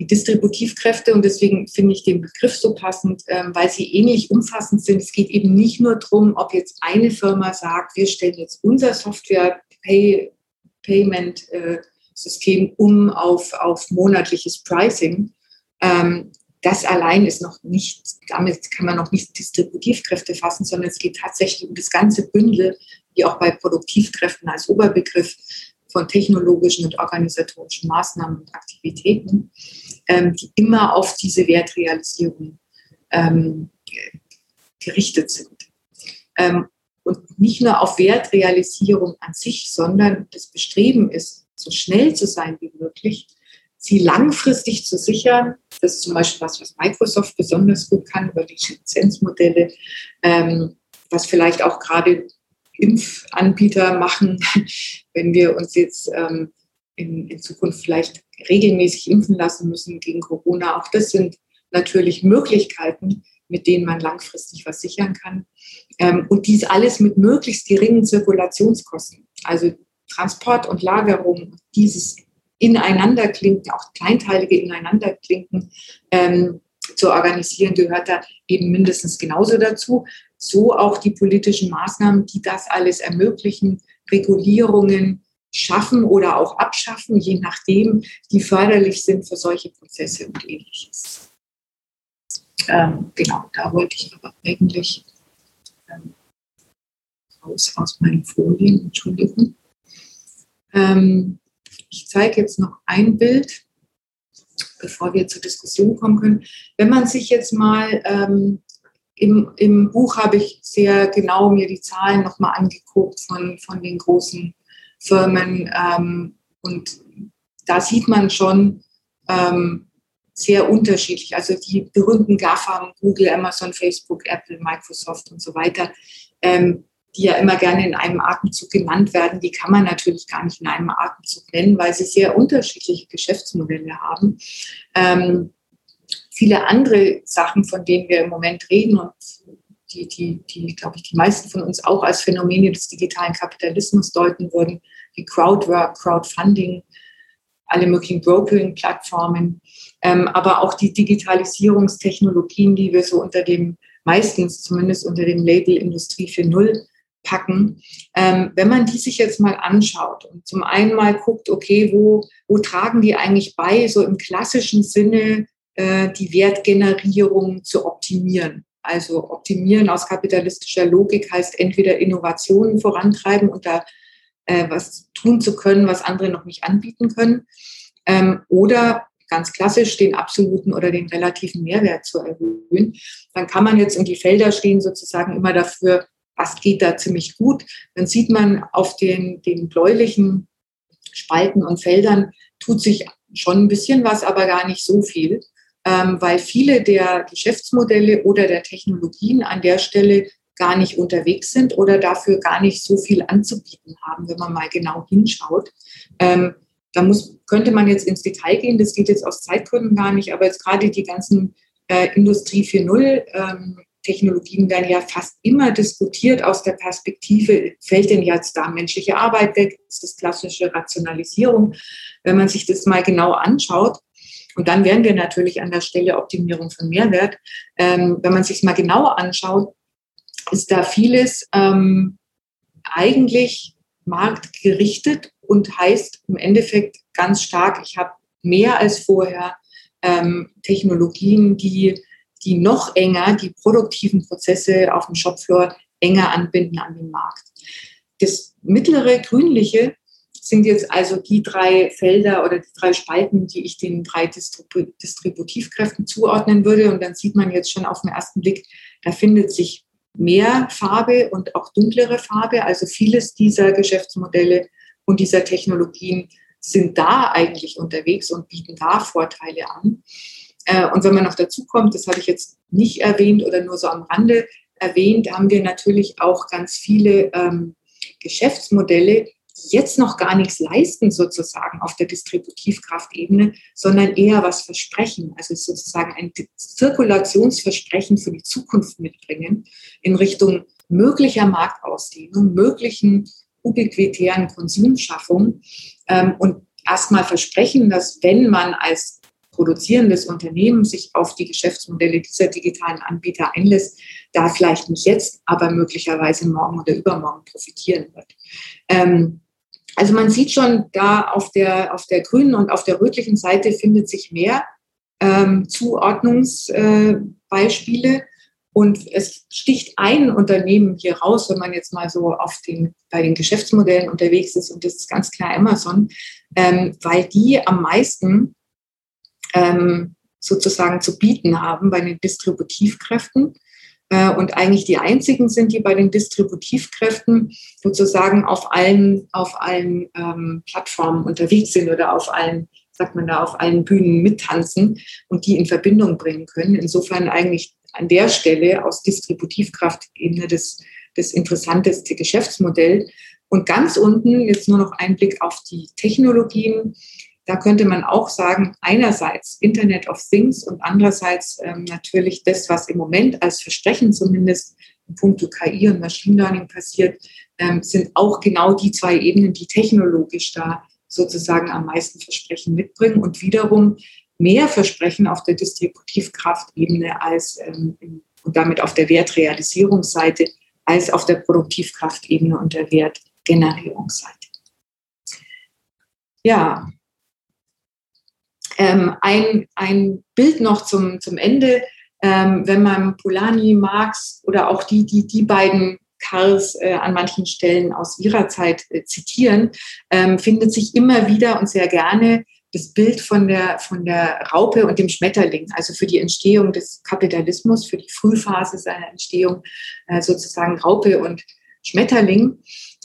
die Distributivkräfte und deswegen finde ich den Begriff so passend, ähm, weil sie ähnlich umfassend sind. Es geht eben nicht nur darum, ob jetzt eine Firma sagt, wir stellen jetzt unser Software-Payment-System äh, um auf, auf monatliches Pricing. Ähm, das allein ist noch nicht, damit kann man noch nicht Distributivkräfte fassen, sondern es geht tatsächlich um das ganze Bündel, wie auch bei Produktivkräften als Oberbegriff, von technologischen und organisatorischen Maßnahmen und Aktivitäten, ähm, die immer auf diese Wertrealisierung ähm, gerichtet sind. Ähm, und nicht nur auf Wertrealisierung an sich, sondern das Bestreben ist, so schnell zu sein wie möglich, sie langfristig zu sichern. Das ist zum Beispiel was, was Microsoft besonders gut kann über die Lizenzmodelle, ähm, was vielleicht auch gerade Impfanbieter machen, *laughs* wenn wir uns jetzt ähm, in, in, Zukunft vielleicht regelmäßig impfen lassen müssen gegen Corona. Auch das sind natürlich Möglichkeiten, mit denen man langfristig was sichern kann. Ähm, und dies alles mit möglichst geringen Zirkulationskosten. Also Transport und Lagerung, dieses Ineinanderklinken, auch kleinteilige Ineinanderklinken ähm, zu organisieren, gehört da eben mindestens genauso dazu so auch die politischen Maßnahmen, die das alles ermöglichen, Regulierungen schaffen oder auch abschaffen, je nachdem, die förderlich sind für solche Prozesse und ähnliches. Ähm, genau, da wollte ich aber eigentlich ähm, raus aus meinen Folien, Entschuldigung. Ähm, ich zeige jetzt noch ein Bild, bevor wir zur Diskussion kommen können. Wenn man sich jetzt mal ähm, im, Im Buch habe ich sehr genau mir die Zahlen nochmal angeguckt von, von den großen Firmen. Ähm, und da sieht man schon ähm, sehr unterschiedlich. Also die berühmten GAFAM, Google, Amazon, Facebook, Apple, Microsoft und so weiter, ähm, die ja immer gerne in einem Atemzug genannt werden, die kann man natürlich gar nicht in einem Atemzug nennen, weil sie sehr unterschiedliche Geschäftsmodelle haben. Ähm, viele andere Sachen, von denen wir im Moment reden und die, die, die glaube ich, die meisten von uns auch als Phänomene des digitalen Kapitalismus deuten würden, wie Crowdwork, Crowdfunding, alle möglichen Brokering-Plattformen, ähm, aber auch die Digitalisierungstechnologien, die wir so unter dem, meistens zumindest unter dem Label Industrie 4.0 packen. Ähm, wenn man die sich jetzt mal anschaut und zum einen mal guckt, okay, wo, wo tragen die eigentlich bei, so im klassischen Sinne äh, die Wertgenerierung zu optimieren. Also optimieren aus kapitalistischer Logik heißt entweder Innovationen vorantreiben und da äh, was tun zu können, was andere noch nicht anbieten können, ähm, oder ganz klassisch den absoluten oder den relativen Mehrwert zu erhöhen. Dann kann man jetzt, und die Felder stehen sozusagen immer dafür, was geht da ziemlich gut. Dann sieht man auf den, den bläulichen Spalten und Feldern tut sich schon ein bisschen was, aber gar nicht so viel, ähm, weil viele der Geschäftsmodelle oder der Technologien an der Stelle gar nicht unterwegs sind oder dafür gar nicht so viel anzubieten haben, wenn man mal genau hinschaut. Ähm, da muss, könnte man jetzt ins Detail gehen, das geht jetzt aus Zeitgründen gar nicht, aber jetzt gerade die ganzen äh, Industrie 4.0 ähm, Technologien werden ja fast immer diskutiert aus der Perspektive, fällt denn jetzt da menschliche Arbeit weg? Das ist das klassische Rationalisierung. Wenn man sich das mal genau anschaut, und dann wären wir natürlich an der Stelle Optimierung von Mehrwert. Ähm, wenn man sich mal genauer anschaut, ist da vieles ähm, eigentlich marktgerichtet und heißt im Endeffekt ganz stark, ich habe mehr als vorher ähm, Technologien, die, die noch enger die produktiven Prozesse auf dem Shopfloor enger anbinden an den Markt. Das mittlere grünliche sind jetzt also die drei Felder oder die drei Spalten, die ich den drei Distributivkräften zuordnen würde. Und dann sieht man jetzt schon auf den ersten Blick, da findet sich mehr Farbe und auch dunklere Farbe. Also vieles dieser Geschäftsmodelle und dieser Technologien sind da eigentlich unterwegs und bieten da Vorteile an. Äh, und wenn man noch dazu kommt, das hatte ich jetzt nicht erwähnt oder nur so am Rande erwähnt, haben wir natürlich auch ganz viele ähm, Geschäftsmodelle, jetzt noch gar nichts leisten sozusagen auf der Distributivkraftebene, sondern eher was versprechen, also sozusagen ein Zirkulationsversprechen für die Zukunft mitbringen in Richtung möglicher Marktausdehnung, möglichen ubiquitären Konsumschaffung. Ähm, und erstmal versprechen, dass wenn man als produzierendes Unternehmen sich auf die Geschäftsmodelle dieser digitalen Anbieter einlässt, da vielleicht nicht jetzt, aber möglicherweise morgen oder übermorgen profitieren wird. Ähm, also man sieht schon, da auf der, auf der grünen und auf der rötlichen Seite findet sich mehr ähm, Zuordnungsbeispiele. Äh, und es sticht ein Unternehmen hier raus, wenn man jetzt mal so auf den, bei den Geschäftsmodellen unterwegs ist, und das ist ganz klar Amazon, ähm, weil die am meisten ähm, sozusagen zu bieten haben bei den Distributivkräften äh, und eigentlich die einzigen sind, die bei den Distributivkräften sozusagen auf allen, auf allen ähm, Plattformen unterwegs sind oder auf allen, sagt man da, auf allen Bühnen mittanzen und die in Verbindung bringen können. Insofern eigentlich an der Stelle aus Distributivkraftebene das, das interessanteste Geschäftsmodell. Und ganz unten jetzt nur noch ein Blick auf die Technologien. Da könnte man auch sagen, einerseits Internet of Things und andererseits ähm, natürlich das, was im Moment als Versprechen zumindest in puncto KI und Machine Learning passiert, ähm, sind auch genau die zwei Ebenen, die technologisch da sozusagen am meisten Versprechen mitbringen und wiederum mehr Versprechen auf der Distributivkraftebene als ähm, und damit auf der Wertrealisierungsseite als auf der Produktivkraftebene und der Wertgenerierungsseite. Ja, ähm, ein, ein Bild noch zum, zum Ende. Ähm, wenn man Polanyi, Marx oder auch die, die die beiden Karls äh, an manchen Stellen aus ihrer Zeit äh, zitieren, ähm, findet sich immer wieder und sehr gerne das Bild von der, von der Raupe und dem Schmetterling, also für die Entstehung des Kapitalismus, für die Frühphase seiner Entstehung, äh, sozusagen Raupe und Schmetterling.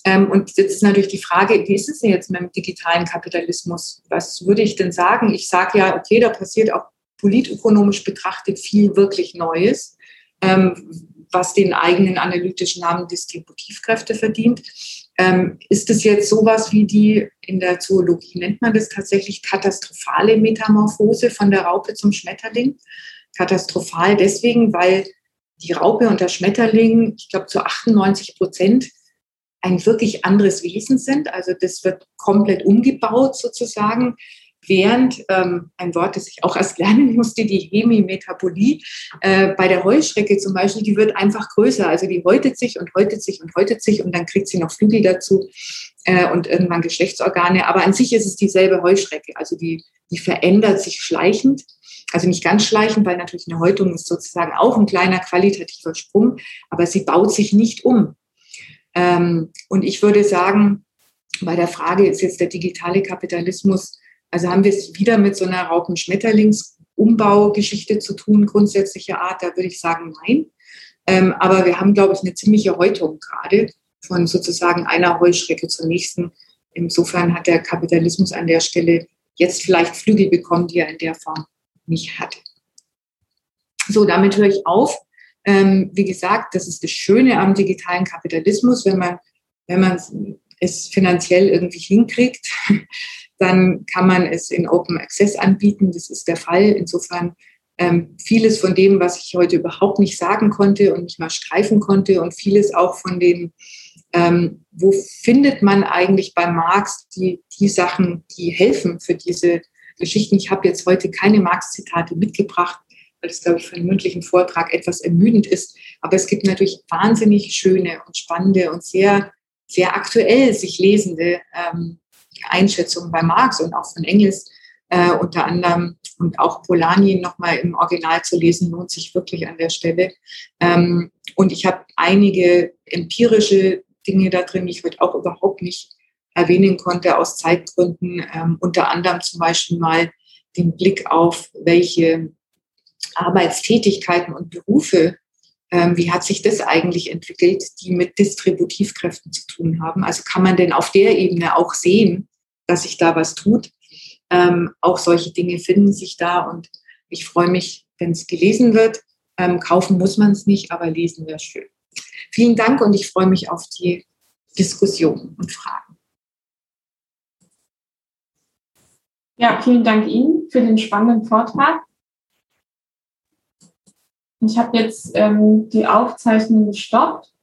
Ähm, und jetzt ist natürlich die Frage, wie ist es denn jetzt mit dem digitalen Kapitalismus? Was würde ich denn sagen? Ich sage ja, okay, da passiert auch politökonomisch betrachtet viel wirklich Neues, ähm, was den eigenen analytischen Namen Distributivkräfte verdient. Ähm, ist es jetzt sowas wie die, in der Zoologie nennt man das tatsächlich katastrophale Metamorphose von der Raupe zum Schmetterling? katastrophal deswegen, weil die Raupe und der Schmetterling, ich glaube zu 98 Prozent, ein wirklich anderes Wesen sind. Also das wird komplett umgebaut sozusagen während ähm, ein Wort, das ich auch erst lernen musste, die Hemimetabolie, äh, bei der Heuschrecke zum Beispiel, die wird einfach größer. Also die häutet sich und häutet sich und häutet sich und dann kriegt sie noch Flügel dazu äh, und irgendwann Geschlechtsorgane. Aber an sich ist es dieselbe Heuschrecke. Also die, die verändert sich schleichend. Also nicht ganz schleichend, weil natürlich eine Häutung ist sozusagen auch ein kleiner qualitativer Sprung, aber sie baut sich nicht um. Ähm, und ich würde sagen, bei der Frage ist jetzt der digitale Kapitalismus also haben wir es wieder mit so einer Raupen-Schmetterlings-Umbaugeschichte zu tun, grundsätzlicher Art, da würde ich sagen, nein. Ähm, aber wir haben, glaube ich, eine ziemliche Häutung gerade von sozusagen einer Heuschrecke zur nächsten. Insofern hat der Kapitalismus an der Stelle jetzt vielleicht Flügel bekommen, die er in der Form nicht hatte. So, damit höre ich auf. Ähm, wie gesagt, das ist das Schöne am digitalen Kapitalismus, wenn man, wenn man es finanziell irgendwie hinkriegt, *laughs* dann kann man es in Open Access anbieten. Das ist der Fall. Insofern ähm, vieles von dem, was ich heute überhaupt nicht sagen konnte und nicht mal streifen konnte und vieles auch von den, ähm, wo findet man eigentlich bei Marx die, die Sachen, die helfen für diese Geschichten. Ich habe jetzt heute keine Marx-Zitate mitgebracht, weil es, glaube ich, für einen mündlichen Vortrag etwas ermüdend ist. Aber es gibt natürlich wahnsinnig schöne und spannende und sehr, sehr aktuell sich lesende ähm, Einschätzungen bei Marx und auch von Engels äh, unter anderem und auch Polanyi nochmal im Original zu lesen, lohnt sich wirklich an der Stelle. Ähm, und ich habe einige empirische Dinge da drin, die ich heute auch überhaupt nicht erwähnen konnte aus Zeitgründen. Ähm, unter anderem zum Beispiel mal den Blick auf, welche Arbeitstätigkeiten und Berufe ähm, wie hat sich das eigentlich entwickelt, die mit Distributivkräften zu tun haben? Also kann man denn auf der Ebene auch sehen, dass sich da was tut? Ähm, auch solche Dinge finden sich da und ich freue mich, wenn es gelesen wird. Ähm, kaufen muss man es nicht, aber lesen wäre schön. Vielen Dank und ich freue mich auf die Diskussion und Fragen. Ja, vielen Dank Ihnen für den spannenden Vortrag. Ich habe jetzt ähm, die Aufzeichnung gestoppt